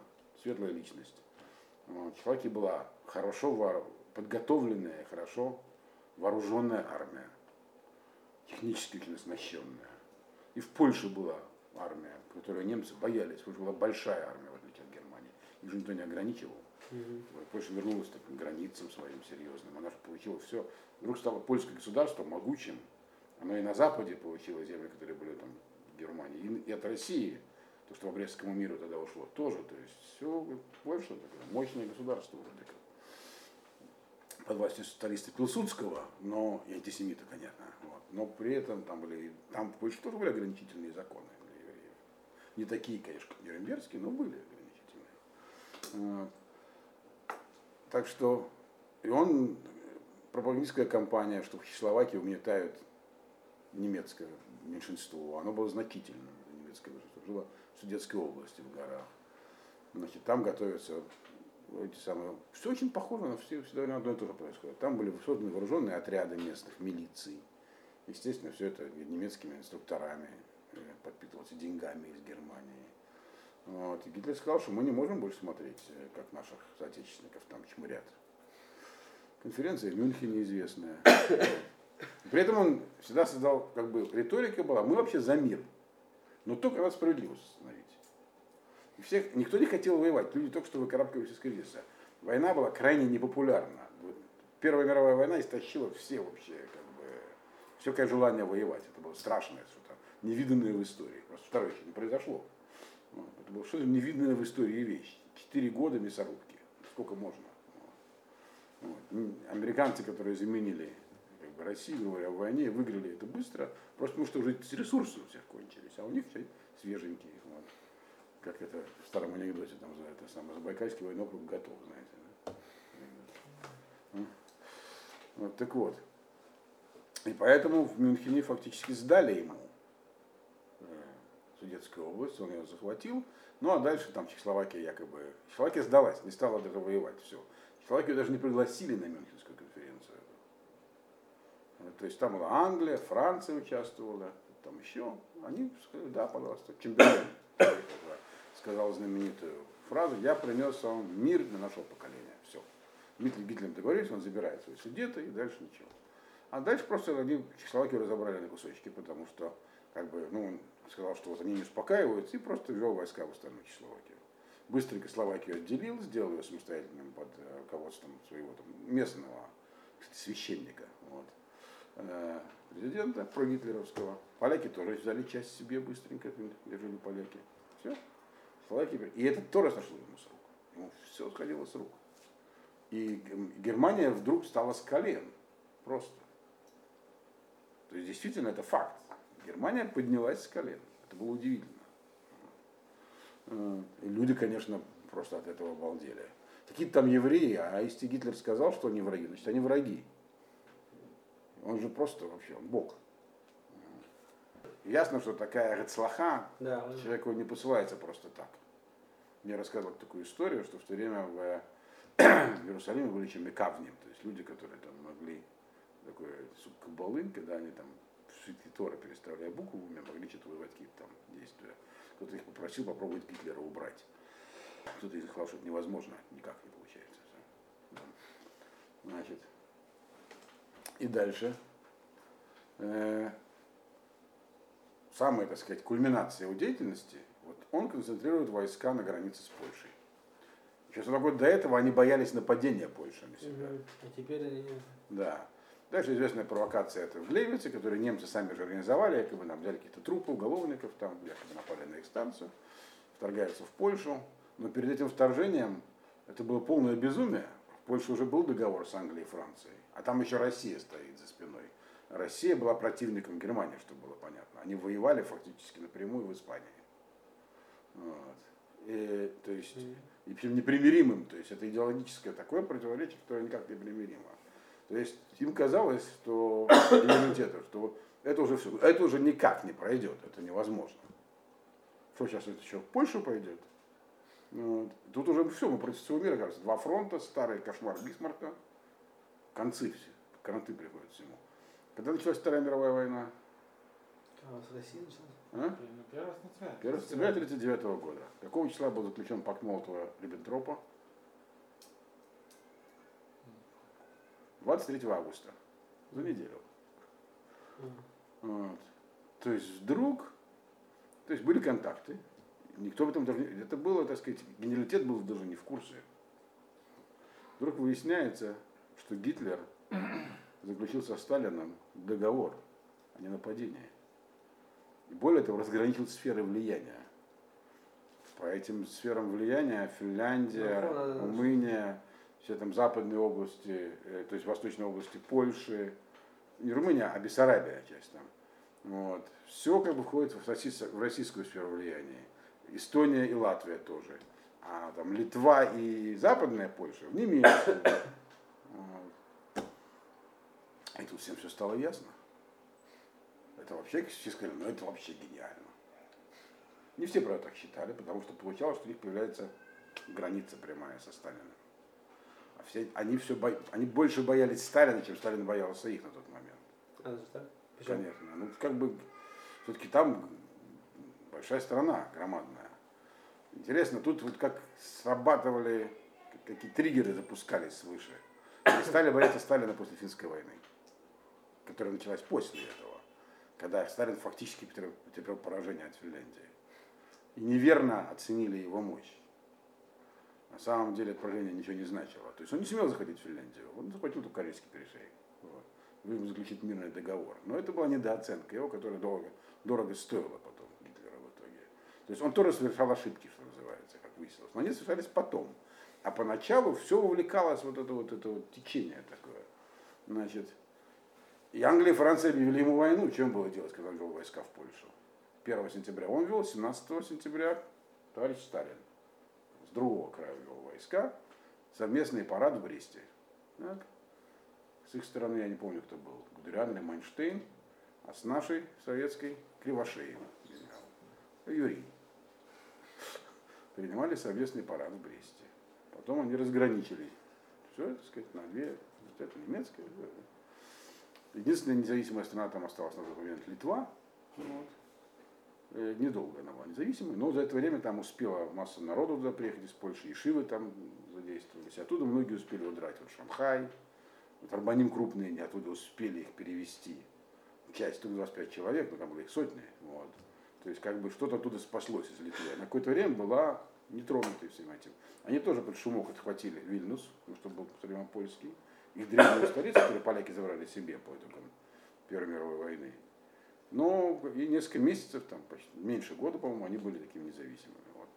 светлая личность. Вот. Чехословакия была хорошо подготовленная, хорошо вооруженная армия, технически очень оснащенная. И в Польше была армия, которую немцы боялись, потому что была большая армия, в отличие от Германии. Их же никто не ограничивал. Вот Польша вернулась так, к границам своим серьезным, она же получила все. Вдруг стало польское государство могучим. Оно и на Западе получило земли, которые были там в Германии, и- от России, то, что в Брестскому миру тогда ушло, тоже. То есть все Польша такое мощное государство вроде как. Под властью сталиста Пилсудского, но и антисемита, понятно. Вот. Но при этом там были, там в Польше тоже были ограничительные законы. Не такие, конечно, как Нюрнбергские, но были ограничительные. Так что и он, пропагандистская кампания, что в Чехословакии угнетают немецкое меньшинство, оно было значительным, немецкое меньшинство, жило в Судетской области, в горах. Значит, там готовятся эти самые, все очень похоже на все, всегда одно и то же происходит. Там были созданы вооруженные отряды местных милиций. Естественно, все это немецкими инструкторами подпитывалось деньгами из Германии. Вот. И Гитлер сказал, что мы не можем больше смотреть, э, как наших соотечественников там чмырят. Конференция в Мюнхене известная. [COUGHS] При этом он всегда создал, как бы, риторика была, мы вообще за мир, но только надо справедливость установить. И всех, никто не хотел воевать, люди только что выкарабкивались из кризиса. Война была крайне непопулярна. Первая мировая война истощила все вообще, как бы, всякое желание воевать. Это было страшное, невиданное в истории. Просто второе еще не произошло. Это было что-то невиданное в истории вещь. Четыре года мясорубки. Сколько можно. Вот. Американцы, которые заменили как бы, Россию, говоря, в войне, выиграли это быстро, просто потому что уже ресурсы у всех кончились, а у них все свеженькие. Вот. Как это в старом анекдоте там за это самое Забайкальский войной округ готов, знаете. Да? Вот, так вот. И поэтому в Мюнхене фактически сдали ему Судетскую область, он ее захватил. Ну а дальше там Чехословакия якобы... Чехословакия сдалась, не стала даже воевать, все. Чехословакию даже не пригласили на Мюнхенскую конференцию. То есть там была Англия, Франция участвовала, там еще. Они сказали, да, пожалуйста, Чемберлен сказал знаменитую фразу, я принес вам мир для нашего поколения. Все. Гитлер, Гитлер договорились, он забирает свои судеты и дальше ничего. А дальше просто они Чехословакию разобрали на кусочки, потому что как бы, ну, сказал, что вот они не успокаиваются, и просто ввел войска в остальную Чехословакию. Быстренько Словакию отделил, сделал ее самостоятельным под э, руководством своего там, местного кстати, священника, вот, э, президента прогитлеровского. Поляки тоже взяли часть себе быстренько, держали поляки. Все. Словакия, и это тоже сошло ему с рук. Ему все сходило с рук. И Германия вдруг стала с колен. Просто. То есть действительно это факт. Германия поднялась с колен. Это было удивительно. Э, И люди, конечно, просто от этого обалдели. Какие-то там евреи, а если Гитлер сказал, что они враги, значит они враги. Он же просто вообще, он бог. Ясно, что такая рецлаха Да, человеку не посылается просто так. Мне рассказывали такую историю, что в то время в, в Иерусалиме были чем мекавним, то есть люди, которые там могли такой суп кабалы, когда они там в свитке Тора, переставляя буквами, могли что-то вызывать какие-то там действия. Кто-то их попросил попробовать Гитлера убрать. Кто-то из них сказал, что это невозможно, никак не получается. Значит, и дальше. Э, самая, так сказать, кульминация его деятельности, вот он концентрирует войска на границе с Польшей. Еще 40 год до этого они боялись нападения Польши на себя. А теперь они... Да. Дальше известная провокация это в Глевице, которую немцы сами же организовали, якобы нам взяли каких-то трупы, уголовников, там якобы напали на их станцию, вторгаются в Польшу. Но перед этим вторжением это было полное безумие. В Польше уже был договор с Англией и Францией, а там еще Россия стоит за спиной. Россия была противником Германии, чтобы было понятно. Они воевали фактически напрямую в Испании. Вот. И, то есть. И причем непримиримым. То есть это идеологическое такое противоречие, которое никак не примиримо. То есть им казалось, что иммунитету, что это уже все, это уже никак не пройдет, это невозможно. Что сейчас это еще в Польшу пойдет? Ну, вот. Тут уже все, мы против всего мира, кажется. Два фронта, старый кошмар Бисмарка, концы все, кранты приходят всему. Когда началась Вторая мировая война? А, с Россией началось? А? Ну, первый сентября. 1 сентября 1939 года. Какого числа был заключен пакт Молотова-Риббентропа? 23 августа. За неделю. Вот. То есть вдруг, то есть были контакты, никто об этом даже не, это было, так сказать, генералитет был даже не в курсе. Вдруг выясняется, что Гитлер [CLEARS THROAT] заключил со Сталином договор о ненападении. И более того, разграничил сферы влияния. По этим сферам влияния Финляндия, Ну. Румыния, все там западные области, э, то есть восточные области Польши, не Румыния, а Бессарабия часть там. Вот. Все как бы входит в, российс- в российскую сферу влияния. Эстония и Латвия тоже. А там Литва и Западная Польша в Немецкую. Вот. И тут всем все стало ясно. Это вообще, все сказали, ну это вообще гениально. Не все, правда, так считали, потому что получалось, что у них появляется граница прямая со Сталиным. Все, они, все бо- они больше боялись Сталина, чем Сталин боялся их на тот момент. А, так? Почему? Конечно. Ну, как бы, все-таки там большая страна, громадная. Интересно, тут вот как срабатывали, какие триггеры запускались свыше. Они стали бояться Сталина после финской войны, которая началась после этого, когда Сталин фактически потерпел поражение от Финляндии. И неверно оценили его мощь. На самом деле это поражение ничего не значило. То есть он не смел заходить в Финляндию, он захватил только корейский перешейк. Вот. Заключить мирный договор. Но это была недооценка его, которая дорого, дорого стоила потом Гитлера в итоге. То есть он тоже совершал ошибки, что называется, как выяснилось. Но они совершались потом. А поначалу все увлекалось вот это вот, это вот течение такое. Значит, и Англия и Франция объявили ему войну. Чем было делать, когда он вел войска в Польшу? 1 сентября он вел, 17 сентября товарищ Сталин с другого края вел войска. Совместный парад в Бресте. Так. С их стороны я не помню, кто был. Гудериан или Майнштейн, а с нашей советской Кривошеев. генерал. Юрий. Принимали совместный парад в Бресте. Потом они разграничили. Все, так сказать, на две. Вот это немецкая. Единственная независимая страна там осталась на тот момент Литва. Вот. Э, Недолго она была независимой, но за это время там успела масса народу туда приехать из Польши, и Шивы там задействовались. Оттуда многие успели удрать. Вот Шанхай, вот Арбаним крупные, они оттуда успели их перевести. Часть, только 25 человек, но там было их сотни. Вот. То есть как бы что-то оттуда спаслось из Литвы. А На какое-то время была нетронутой всем этим. Они тоже под шумок отхватили Вильнюс, ну, что был все время польский. Их древнюю столицу, которую поляки забрали себе по итогам Первой мировой войны. Но и несколько месяцев, там почти меньше года, по-моему, они были такими независимыми. Вот.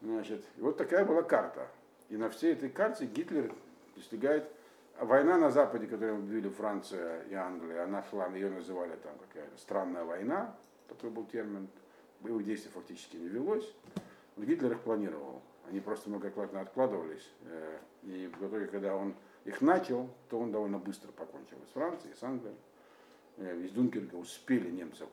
Значит, вот такая была карта. И на всей этой карте Гитлер достигает а война на Западе, которую объявили Франция и Англия, она шла, ее называли там какая-то странная война, такой был термин, боевых действий фактически не велось. Но Гитлер их планировал. Они просто многократно откладывались. э, И в итоге, когда он их начал, то он довольно быстро покончил с Францией, с Англией. Э, Из Дункерка успели немцы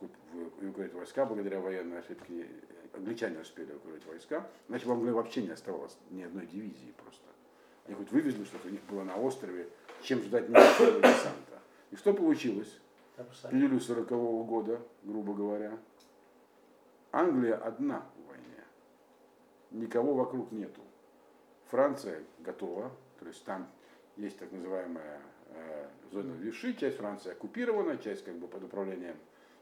эвакуировать войска благодаря военной ошибке. Англичане успели эвакуировать войска. Значит, в Англии вообще не оставалось ни одной дивизии просто. Они хоть вывезли что-то, у них было на острове, чем ждать немецкого десанта. И что получилось? В июле 40 года, грубо говоря, Англия одна в войне. Никого вокруг нету. Франция готова, то есть там есть так называемая э, зона Виши, часть Франции оккупирована, часть как бы под управлением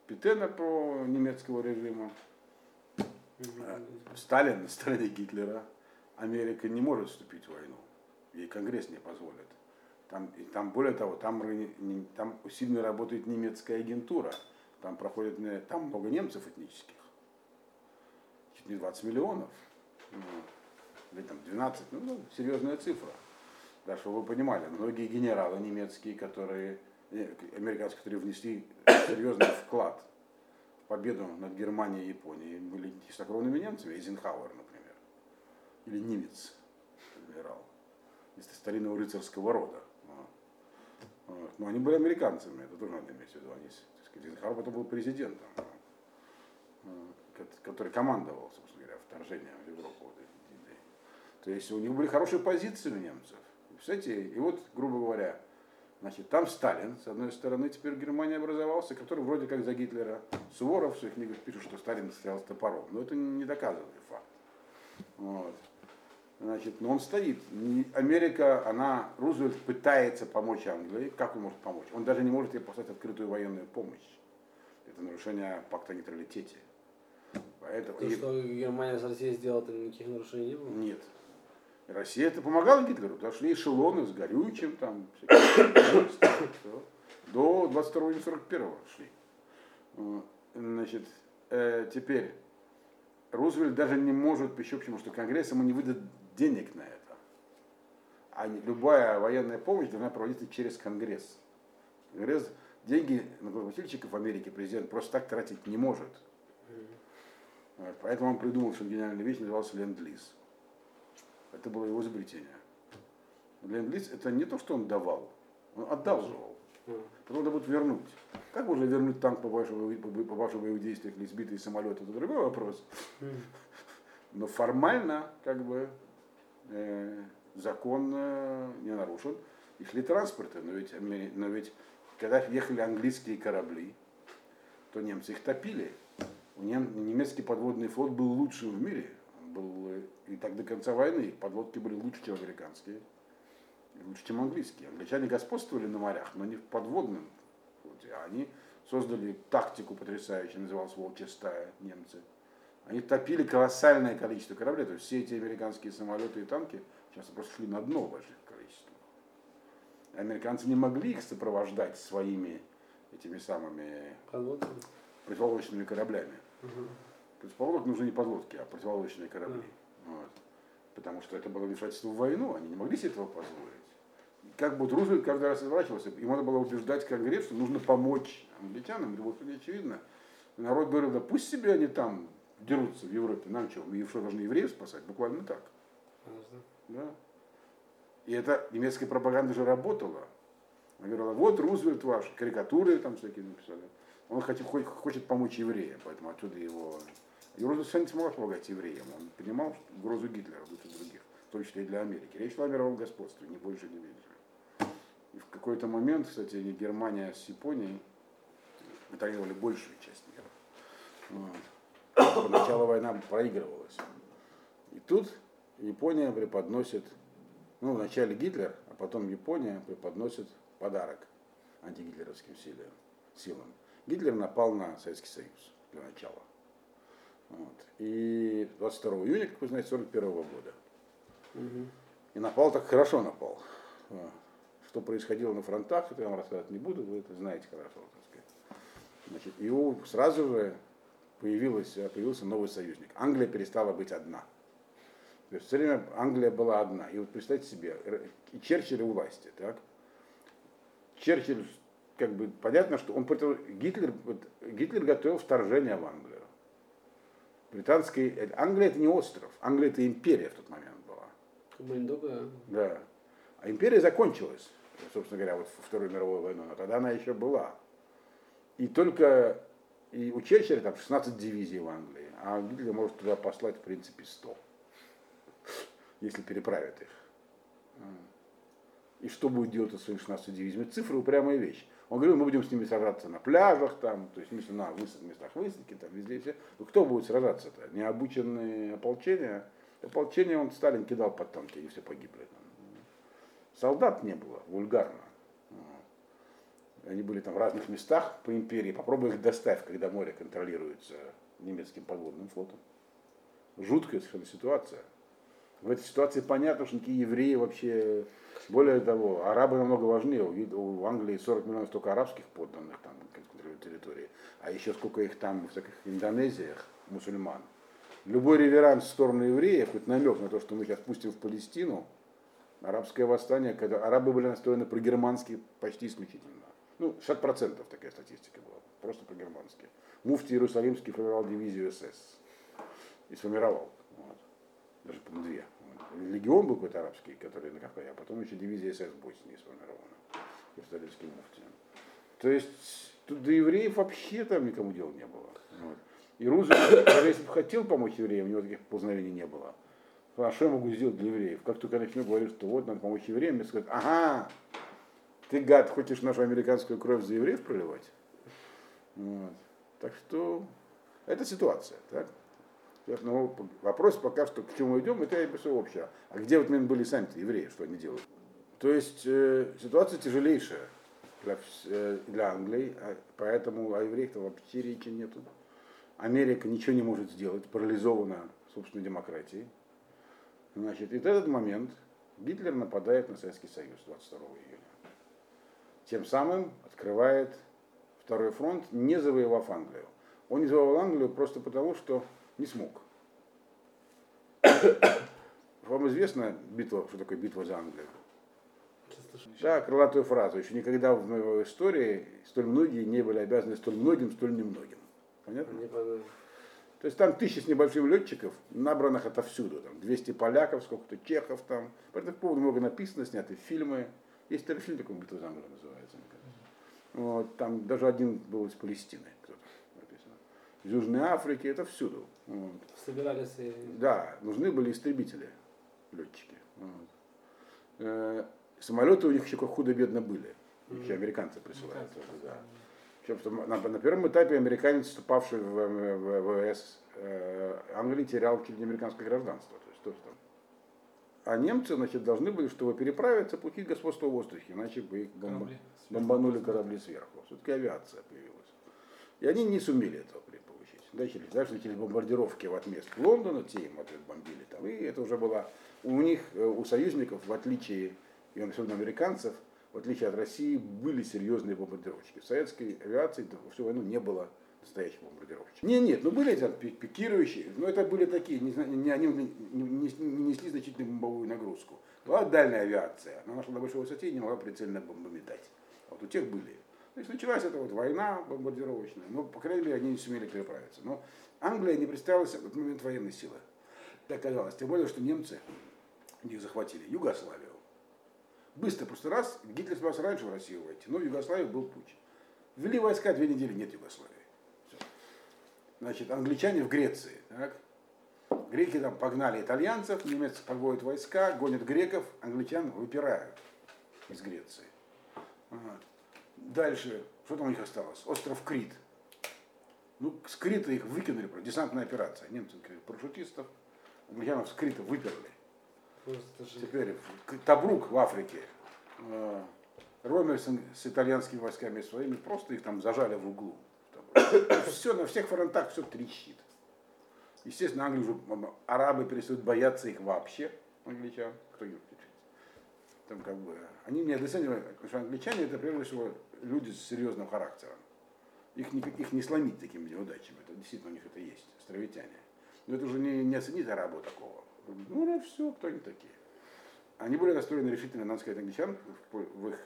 Петена по немецкого режима. Э, Сталин [LAUGHS] на стороне Гитлера. Америка не может вступить в войну. Ей Конгресс не позволит. Там, и там более того, там, там сильно работает немецкая агентура. Там проходит, не- там много немцев этнических. Чуть не 20 миллионов. Ну, Или там 12, ну, ну, серьезная цифра. Да, чтобы вы понимали, многие генералы немецкие, которые, э, американские, которые внесли серьезный вклад в победу над Германией и Японией, были чистокровными немцами, Эйзенхауэр, например. или немец, генерал, из старинного рыцарского рода. Вот. Но они были американцами, это тоже надо иметь в виду. Они, Эйзенхауэр потом был президентом, который командовал, собственно говоря, вторжением в Европу. То есть у них были хорошие позиции у немцев. Представляете, и вот, грубо говоря, Значит, там Сталин, с одной стороны, теперь Германия образовался, который вроде как за Гитлера. Суворов в своих книгах пишет, что Сталин стоял с топором. Но это не доказанный факт. Вот. Значит, но он стоит. Америка, она, Рузвельт пытается помочь Англии. Как он может помочь? Он даже не может ей послать открытую военную помощь. Это нарушение пакта нейтралитете. Поэтому... То, и... что Германия с Россией сделала, то никаких нарушений не было? Нет. Россия это помогала Гитлеру, дошли эшелоны с горючим, там, до 22 июня 41 шли. Значит, э, теперь Рузвельт даже не может, еще почему, что Конгресс ему не выдает денег на это. А любая военная помощь должна проводиться через Конгресс. Конгресс деньги на налогоплательщиков в Америке президент просто так тратить не может. Поэтому он придумал, что генеральный вещь назывался ленд-лиз. Это было его изобретение. Ленд-лиз это не то, что он давал, он одалживал. Потом надо будет вернуть. Как можно вернуть танк, попавший в боевых действиях или сбитый самолет, это другой вопрос. Но формально, как бы, э, закон э, не нарушен. И шли транспорты, но ведь, но ведь когда ехали английские корабли, то немцы их топили. Немецкий подводный флот был лучшим в мире был, и так до конца войны подлодки были лучше, чем американские, лучше, чем английские. Англичане господствовали на морях, но не в подводном флоте. Они создали тактику потрясающую, называлась «Волчья стая» немцы. Они топили колоссальное количество кораблей, то есть все эти американские самолеты и танки сейчас просто шли на дно в больших количествах. Американцы не могли их сопровождать своими этими самыми Подлодками. противолодочными кораблями. Угу. То есть подлодки нужны не подлодки, а противолодочные корабли. Вот. Потому что это было вмешательство в войну, они не могли себе этого позволить. Как бы Рузвельт каждый раз изворачивался, ему надо было убеждать Конгресс, что нужно помочь англичанам, это было очевидно. народ говорил, да пусть себе они там дерутся в Европе, нам что, мы что, должны евреев спасать? Буквально так. Да. И это немецкая пропаганда же работала. Она говорила, вот Рузвельт ваш, карикатуры там всякие написали. Он хочет, хочет помочь евреям, поэтому отсюда его и Рузвельт совершенно не смог помогать евреям. Он понимал что угрозу Гитлера лучше других, в том числе и для Америки. Речь шла о мировом господстве, ни больше, ни меньше. И в какой-то момент, кстати, Германия с Японией контролировали большую часть мира. Вот. Поначалу война проигрывалась. И тут Япония преподносит, ну, вначале Гитлер, а потом Япония преподносит подарок антигитлеровским силам. Гитлер напал на Советский Союз для начала. Вот. И 22 июня, как вы знаете, 41 года. Угу. И напал так хорошо напал. Что происходило на фронтах, это я вам рассказать не буду, вы это знаете хорошо. Так сказать. Значит, и у, сразу же появилась, появился новый союзник. Англия перестала быть одна. То есть все время Англия была одна. И вот представьте себе, и Черчилль у власти, так? Черчилль, как бы, понятно, что он Гитлер, Гитлер готовил вторжение в Англию британской... Англия это не остров, Англия это империя в тот момент была. Да. А империя закончилась, собственно говоря, вот во Вторую мировую войну, но тогда она еще была. И только и у Черчилля там 16 дивизий в Англии, а Гитлер может туда послать, в принципе, 100, если переправят их. И что будет делать с своими 16 дивизиями? Цифры упрямая вещь. Он говорил, мы будем с ними сражаться на пляжах, там, то есть на местах высадки, там, везде, все. Ну, кто будет сражаться-то? Необученные ополчения? Ополчение он Сталин кидал под танки, и все погибли. Солдат не было, вульгарно. Они были там в разных местах по империи. Попробуй их доставь, когда море контролируется немецким подводным флотом. Жуткая совершенно ситуация. В этой ситуации понятно, что никакие евреи вообще более того, арабы намного важнее. У Англии 40 миллионов только арабских подданных там на территории, а еще сколько их там в таких Индонезиях, мусульман. Любой реверанс в сторону евреев, хоть намек на то, что мы сейчас пустим в Палестину, арабское восстание, когда арабы были настроены про-германски почти исключительно. Ну, 60% такая статистика была, просто про-германски. Муфти Иерусалимский формировал дивизию СС. И сформировал. Вот. Даже, по две. Легион был какой-то арабский, который на Кавказе, а потом еще дивизия СС Боснии сформирована. Иерусалимским муфтием. То есть тут до евреев вообще там никому дела не было. Вот. И Рузвельт, даже если бы хотел помочь евреям, у него таких познавений не было. А что я могу сделать для евреев? Как только начну говорить, что вот надо помочь евреям, мне скажут, ага, ты, гад, хочешь нашу американскую кровь за евреев проливать? Вот. Так что это ситуация. Так? Но вопрос пока что, к чему идем, это я все общее. А где вот мы были сами-то, евреи, что они делают? То есть э, ситуация тяжелейшая для, э, для Англии, а, поэтому о евреях-то вообще речи нету. Америка ничего не может сделать, парализована собственной демократией. Значит, и в этот момент Гитлер нападает на Советский Союз 22 июня. Тем самым открывает второй фронт, не завоевав Англию. Он не завоевал Англию просто потому, что не смог. [COUGHS] Вам известна битва, что такое битва за Англию? Да, крылатую фразу. Еще никогда в истории столь многие не были обязаны столь многим, столь немногим. Понятно? Не То есть там тысячи с небольшим летчиков, набранных отовсюду. Там 200 поляков, сколько-то чехов там. По этому поводу много написано, сняты фильмы. Есть фильм такой «Битва за Англию» называется. Вот, там даже один был из Палестины. Кто-то написано. Из Южной Африки, это всюду. Вот. Собирались и... Да, нужны были истребители, летчики. Вот. Э, самолеты у них еще худо-бедно были. Их еще американцы присылают. Да. Причем, что на, на первом этапе американец, вступавший в, в, в ВВС э, Англии, терял чуть не американское гражданство. То есть, то, что... А немцы значит, должны были, чтобы переправиться, получить господство в воздухе, иначе бы их бомба... корабли. бомбанули корабли сверху. Все-таки авиация появилась. И они не сумели этого Начали, дальше начались бомбардировки в отмест Лондона, те им ответ бомбили там. И это уже было у них, э, у союзников, в отличие, и особенно американцев, в отличие от России, были серьезные бомбардировщики. В советской авиации всю войну не было настоящих бомбардировщиков. Нет, нет, ну были эти пикирующие, но это были такие, не, не, они не, не, не несли значительную бомбовую нагрузку. Была дальняя авиация, она нашла на большой высоте и не могла прицельно бомбометать. Вот у тех были. То есть началась эта вот война бомбардировочная, но, по крайней мере, они не сумели переправиться. Но Англия не представила себе в этот момент военной силы. Так казалось. Тем более, что немцы них захватили Югославию Быстро, просто раз, Гитлер собирался раньше в Россию войти, но в Югославии был путь. Ввели войска, две недели нет Югославии. Все. Значит, англичане в Греции. Так? Греки там погнали итальянцев, немцы подводят войска, гонят греков, англичан выпирают из Греции. Ага. Дальше, что там у них осталось? Остров Крит. Ну, с Крита их выкинули, десантная операция. Немцы парашютистов, англичанов с Крита выперли. Теперь Табрук в Африке. Э, Ромер с, с итальянскими войсками своими просто их там зажали в углу. [COUGHS] Все, на всех фронтах все трещит. Естественно, Англия уже, арабы перестают бояться их вообще, англичан. Кто их Там как бы, они не недооценивают, потому что англичане это прежде всего люди с серьезным характером. Их не, их не сломить такими неудачами. Это действительно у них это есть, островитяне. Но это уже не, не оценить арабу такого. Ну, ну все, кто они такие. Они были настроены решительно, надо сказать, англичан в их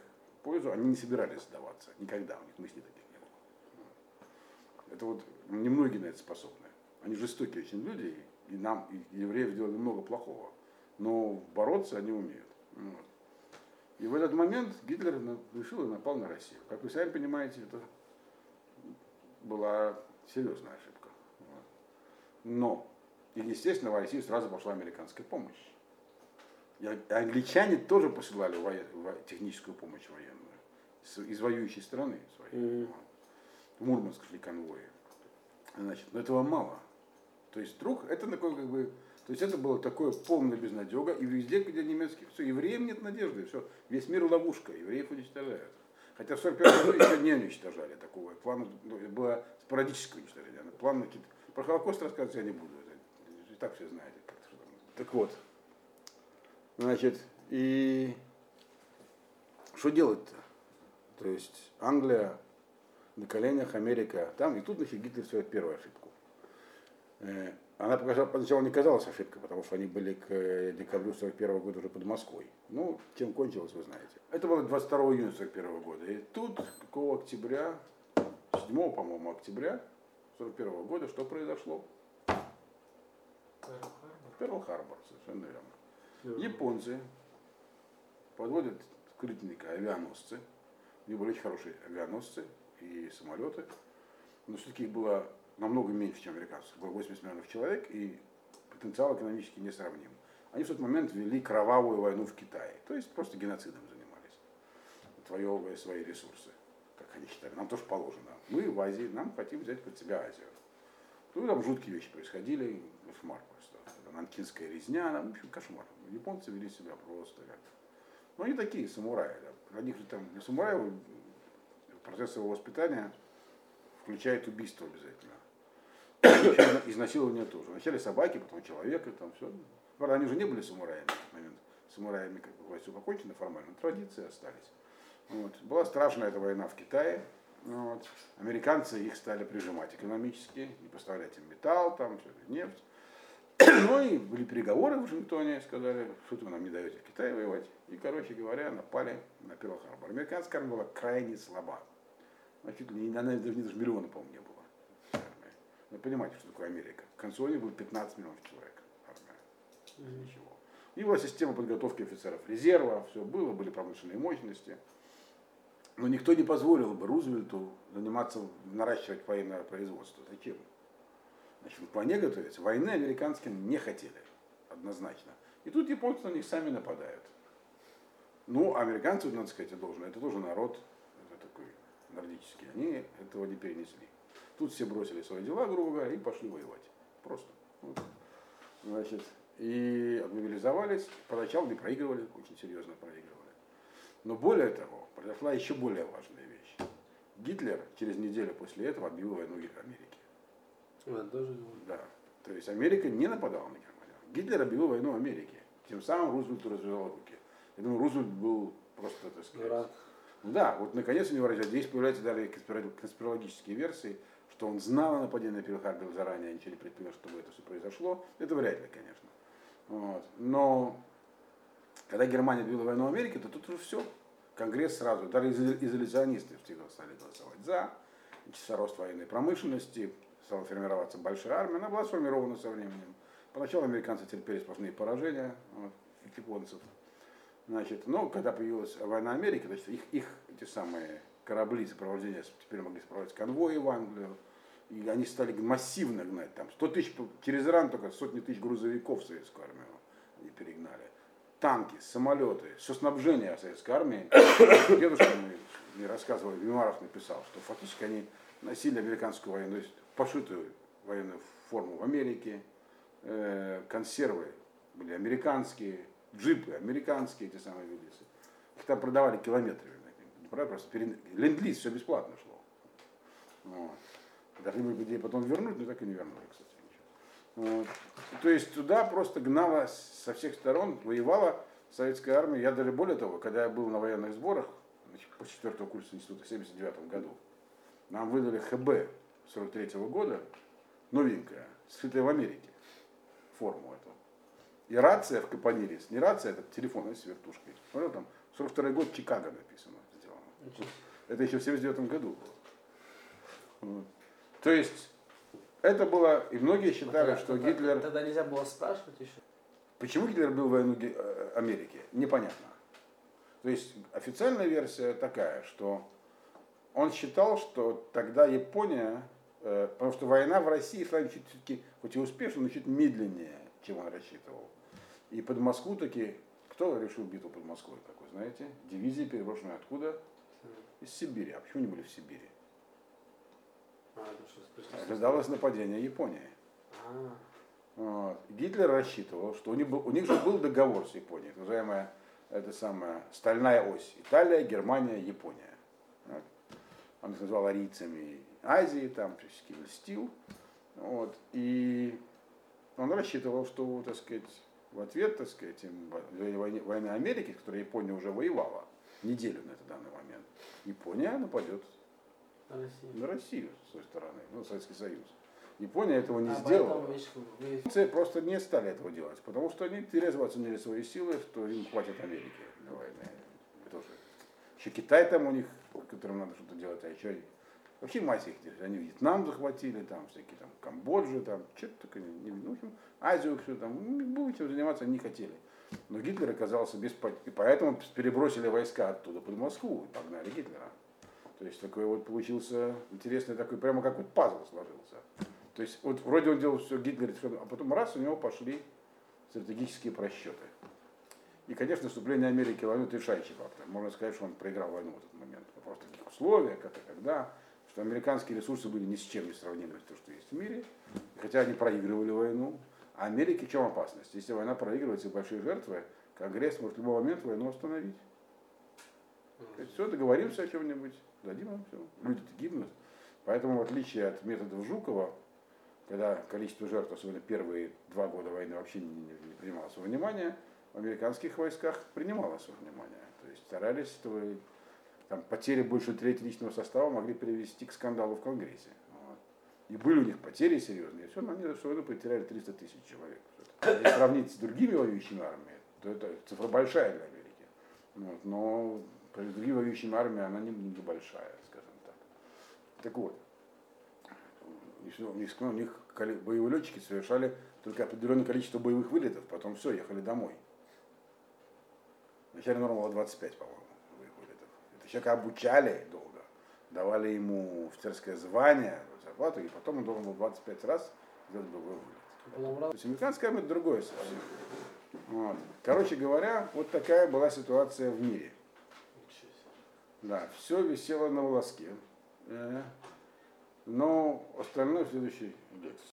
пользу, они не собирались сдаваться. Никогда у них мыслей таких не было. Это вот немногие на это способны. Они жестокие очень люди, и нам, и евреев, сделали много плохого. Но бороться они умеют. Вот. И в этот момент Гитлер решил и напал на Россию. Как вы сами понимаете, это была серьезная ошибка. Но и, естественно, в Россию сразу пошла американская помощь. И англичане тоже посылали техническую помощь военную из воюющей страны своей. Mm-hmm. В Мурманск шли конвои. Значит, но этого мало. То есть вдруг это такое как бы, то есть это было такое полное безнадега, и везде, где немецких, все, евреям нет надежды, все, весь мир ловушка, евреев уничтожают. Хотя в 41 году еще не уничтожали такого плана, ну, было спорадическое уничтожение. План про Холокост рассказывать я не буду так все знаете. Так вот, значит, и что делать-то? То есть Англия на коленях, Америка там, и тут, значит, Гитлер совершает первую ошибку. Она поначалу не казалась ошибкой, потому что они были к э, декабрю 41 года уже под Москвой. Ну, чем кончилось, вы знаете. Это было 22 июня 41 года. И тут, какого октября, 7, по-моему, октября 41 года, что произошло? Перл-Харбор, совершенно верно. Японцы подводят скрытника авианосцы. У них были очень хорошие авианосцы и самолеты. Но все-таки их было намного меньше, чем американцев. Было 80 миллионов человек, и потенциал экономически несравним. Они в тот момент вели кровавую войну в Китае. То есть просто геноцидом занимались, отвоевывая свои ресурсы, как они считали. Нам тоже положено. Мы в Азии, нам хотим взять под себя Азию. Ну, там жуткие вещи происходили, кошмар просто. Нанкинская резня, в общем, кошмар. Японцы вели себя просто как. Ну, они такие, самураи. Да. Для них там, для самураев процесс его воспитания включает убийство обязательно. Изнасилование тоже. Вначале собаки, потом человека, там все. Правда, они уже не были самураями в этот момент. Самураями, как бы, все покончено формально, традиции остались. Вот. Была страшная эта война в Китае. Вот. Американцы их стали прижимать экономически и поставлять им металл, там, все, нефть. [CLEARS THROAT] Ну и были переговоры в Вашингтоне, сказали, что вы нам не даете в Китае воевать. И, короче говоря, напали на Перл-Харбор. Американская армия была крайне слаба. Значит, она даже, даже миллиона, по-моему, не было. Вы понимаете, что такое Америка. К концу войны было 15 миллионов человек. Армия. Ничего. И была система подготовки офицеров резерва, все было, были промышленные мощности. Но никто не позволил бы Рузвельту заниматься, наращивать военное производство. Зачем? Значит, к войне готовиться. Войны американские не хотели, однозначно. И тут японцы на них сами нападают. Ну, а американцы, надо сказать, должен, это тоже народ, это такой нордический, они этого не перенесли. Тут все бросили свои дела, грубо говоря, и пошли воевать. Просто. Вот. Значит, и мобилизовались, поначалу не проигрывали, очень серьезно проигрывали. Но более того, произошла еще более важная вещь. Гитлер через неделю после этого объявил войну Америке. А, тоже... Да. То есть Америка не нападала на Германию. Гитлер объявил войну Америке. Тем самым Рузвельту развязал руки. Я думаю, Рузвельт был просто, так сказать... Рад. Да, вот наконец у него здесь появляются даже конспирологические версии, что он знал о нападении на Перл-Харбор заранее, ничего не предпринял, чтобы это все произошло. Это вряд ли, конечно. Вот. Но когда Германия объявила войну Америке, то тут уже все. Конгресс сразу, даже изоляционисты всегда стали голосовать за, рост военной промышленности, стала формироваться большая армия, она была сформирована со временем. Поначалу американцы терпели сплошные поражения вот, японцев. Значит, но когда появилась война Америки, значит, их, их эти самые корабли сопровождения теперь могли сопровождать конвои в Англию, и они стали массивно гнать там. 100 тысяч, через Иран только сотни тысяч грузовиков советскую армию они перегнали. Танки, самолеты, все снабжение советской армии. [COUGHS] Дедушка мне, рассказывал, Вимаров написал, что фактически они носили американскую военную, пошитую военную форму в Америке, э, консервы были американские, джипы американские, эти самые велисы. Их там продавали километрами. Просто перед... ленд-лиз, все бесплатно шло. Вот. Должны были людей потом вернуть, но так и не вернули, кстати. Вот. То есть туда просто гнала со всех сторон, воевала советская армия. Я даже более того, когда я был на военных сборах, значит, по четвертого курса института в 79 году, нам выдали ХБ 43 -го года, новенькая, сшитая в Америке, форму эту. И рация в Капонирис, не рация, это телефон с вертушкой. Смотрел, там 42 год Чикаго написано. Сделано. Это еще в 79 году было. Вот. То есть это было, и многие считали, тогда, что тогда, Гитлер... Тогда нельзя было спрашивать еще. Почему Гитлер был в войну э, Америки? Непонятно. То есть официальная версия такая, что он считал, что тогда Япония, э, потому что война в России шла чуть-чуть, хоть и успешно, но чуть медленнее, чем он рассчитывал. И под Москву таки, кто решил битву под Москвой, как вы знаете? Дивизии, переброшенные откуда? Из Сибири. А почему не были в Сибири? Ожидалось нападение Японии. А. Вот. Гитлер рассчитывал, что у них, был, у них же был договор с Японией, называемая это самая стальная ось. Италия, Германия, Япония. Вот. Он их назвал арийцами Азии, там всячески льстил. Вот. И он рассчитывал, что, так сказать, в ответ, так сказать, войны, войны Америки, с которой Япония уже воевала, неделю на этот данный момент, Япония нападет на Россию. на Россию с той стороны, ну, Советский Союз. Япония этого не а сделала. Вы... Просто не стали этого делать, потому что они трезво оценили свои силы, что им хватит Америки для войны. Это уже. Еще Китай там у них, которым надо что-то делать, а еще вообще мать их. Они Вьетнам захватили, там всякие там Камбоджи, там что-то такое, не, ну, в общем, Азию все там, ну, будете заниматься не хотели. Но Гитлер оказался без. И поэтому перебросили войска оттуда под Москву и погнали Гитлера. То есть такой вот получился интересный такой, прямо как вот пазл сложился. То есть вот вроде он делал все Гитлер, а потом раз у него пошли стратегические просчеты. И, конечно, вступление Америки в войну решающий фактор. Можно сказать, что он проиграл войну в этот момент. Вопрос в таких условиях, как и когда, что американские ресурсы были ни с чем не сравнимы с тем, что есть в мире. Хотя они проигрывали войну, а Америке в чем опасность? Если война проигрывается и большие жертвы, Конгресс может в любой момент войну остановить. Все, договоримся о чем-нибудь, дадим им все. Люди гибнут. Поэтому, в отличие от методов Жукова, когда количество жертв, особенно первые два года войны, вообще не, не, не принималось во внимание, в американских войсках принималось во внимание. То есть старались, чтобы там, потери больше трети личного состава могли привести к скандалу в Конгрессе. Вот. И были у них потери серьезные. Все, но они всю войну потеряли 300 тысяч человек. Если сравнить с другими воюющими армиями, то это цифра большая для Америки. Вот. Но при другими воюющими армиями она не, не большая, скажем так. Так вот, у них, у них боевые летчики совершали только определенное количество боевых вылетов, потом все, ехали домой. Вначале норма была 25, по-моему, боевых вылетов. Это человека обучали долго, давали ему офицерское звание, зарплату, и потом он должен был 25 раз сделать боевой вылет. То есть американская армия другое совсем. Вот. Короче говоря, вот такая была ситуация в мире. Да, все висело на волоске. Э, но остальное в следующей лекции.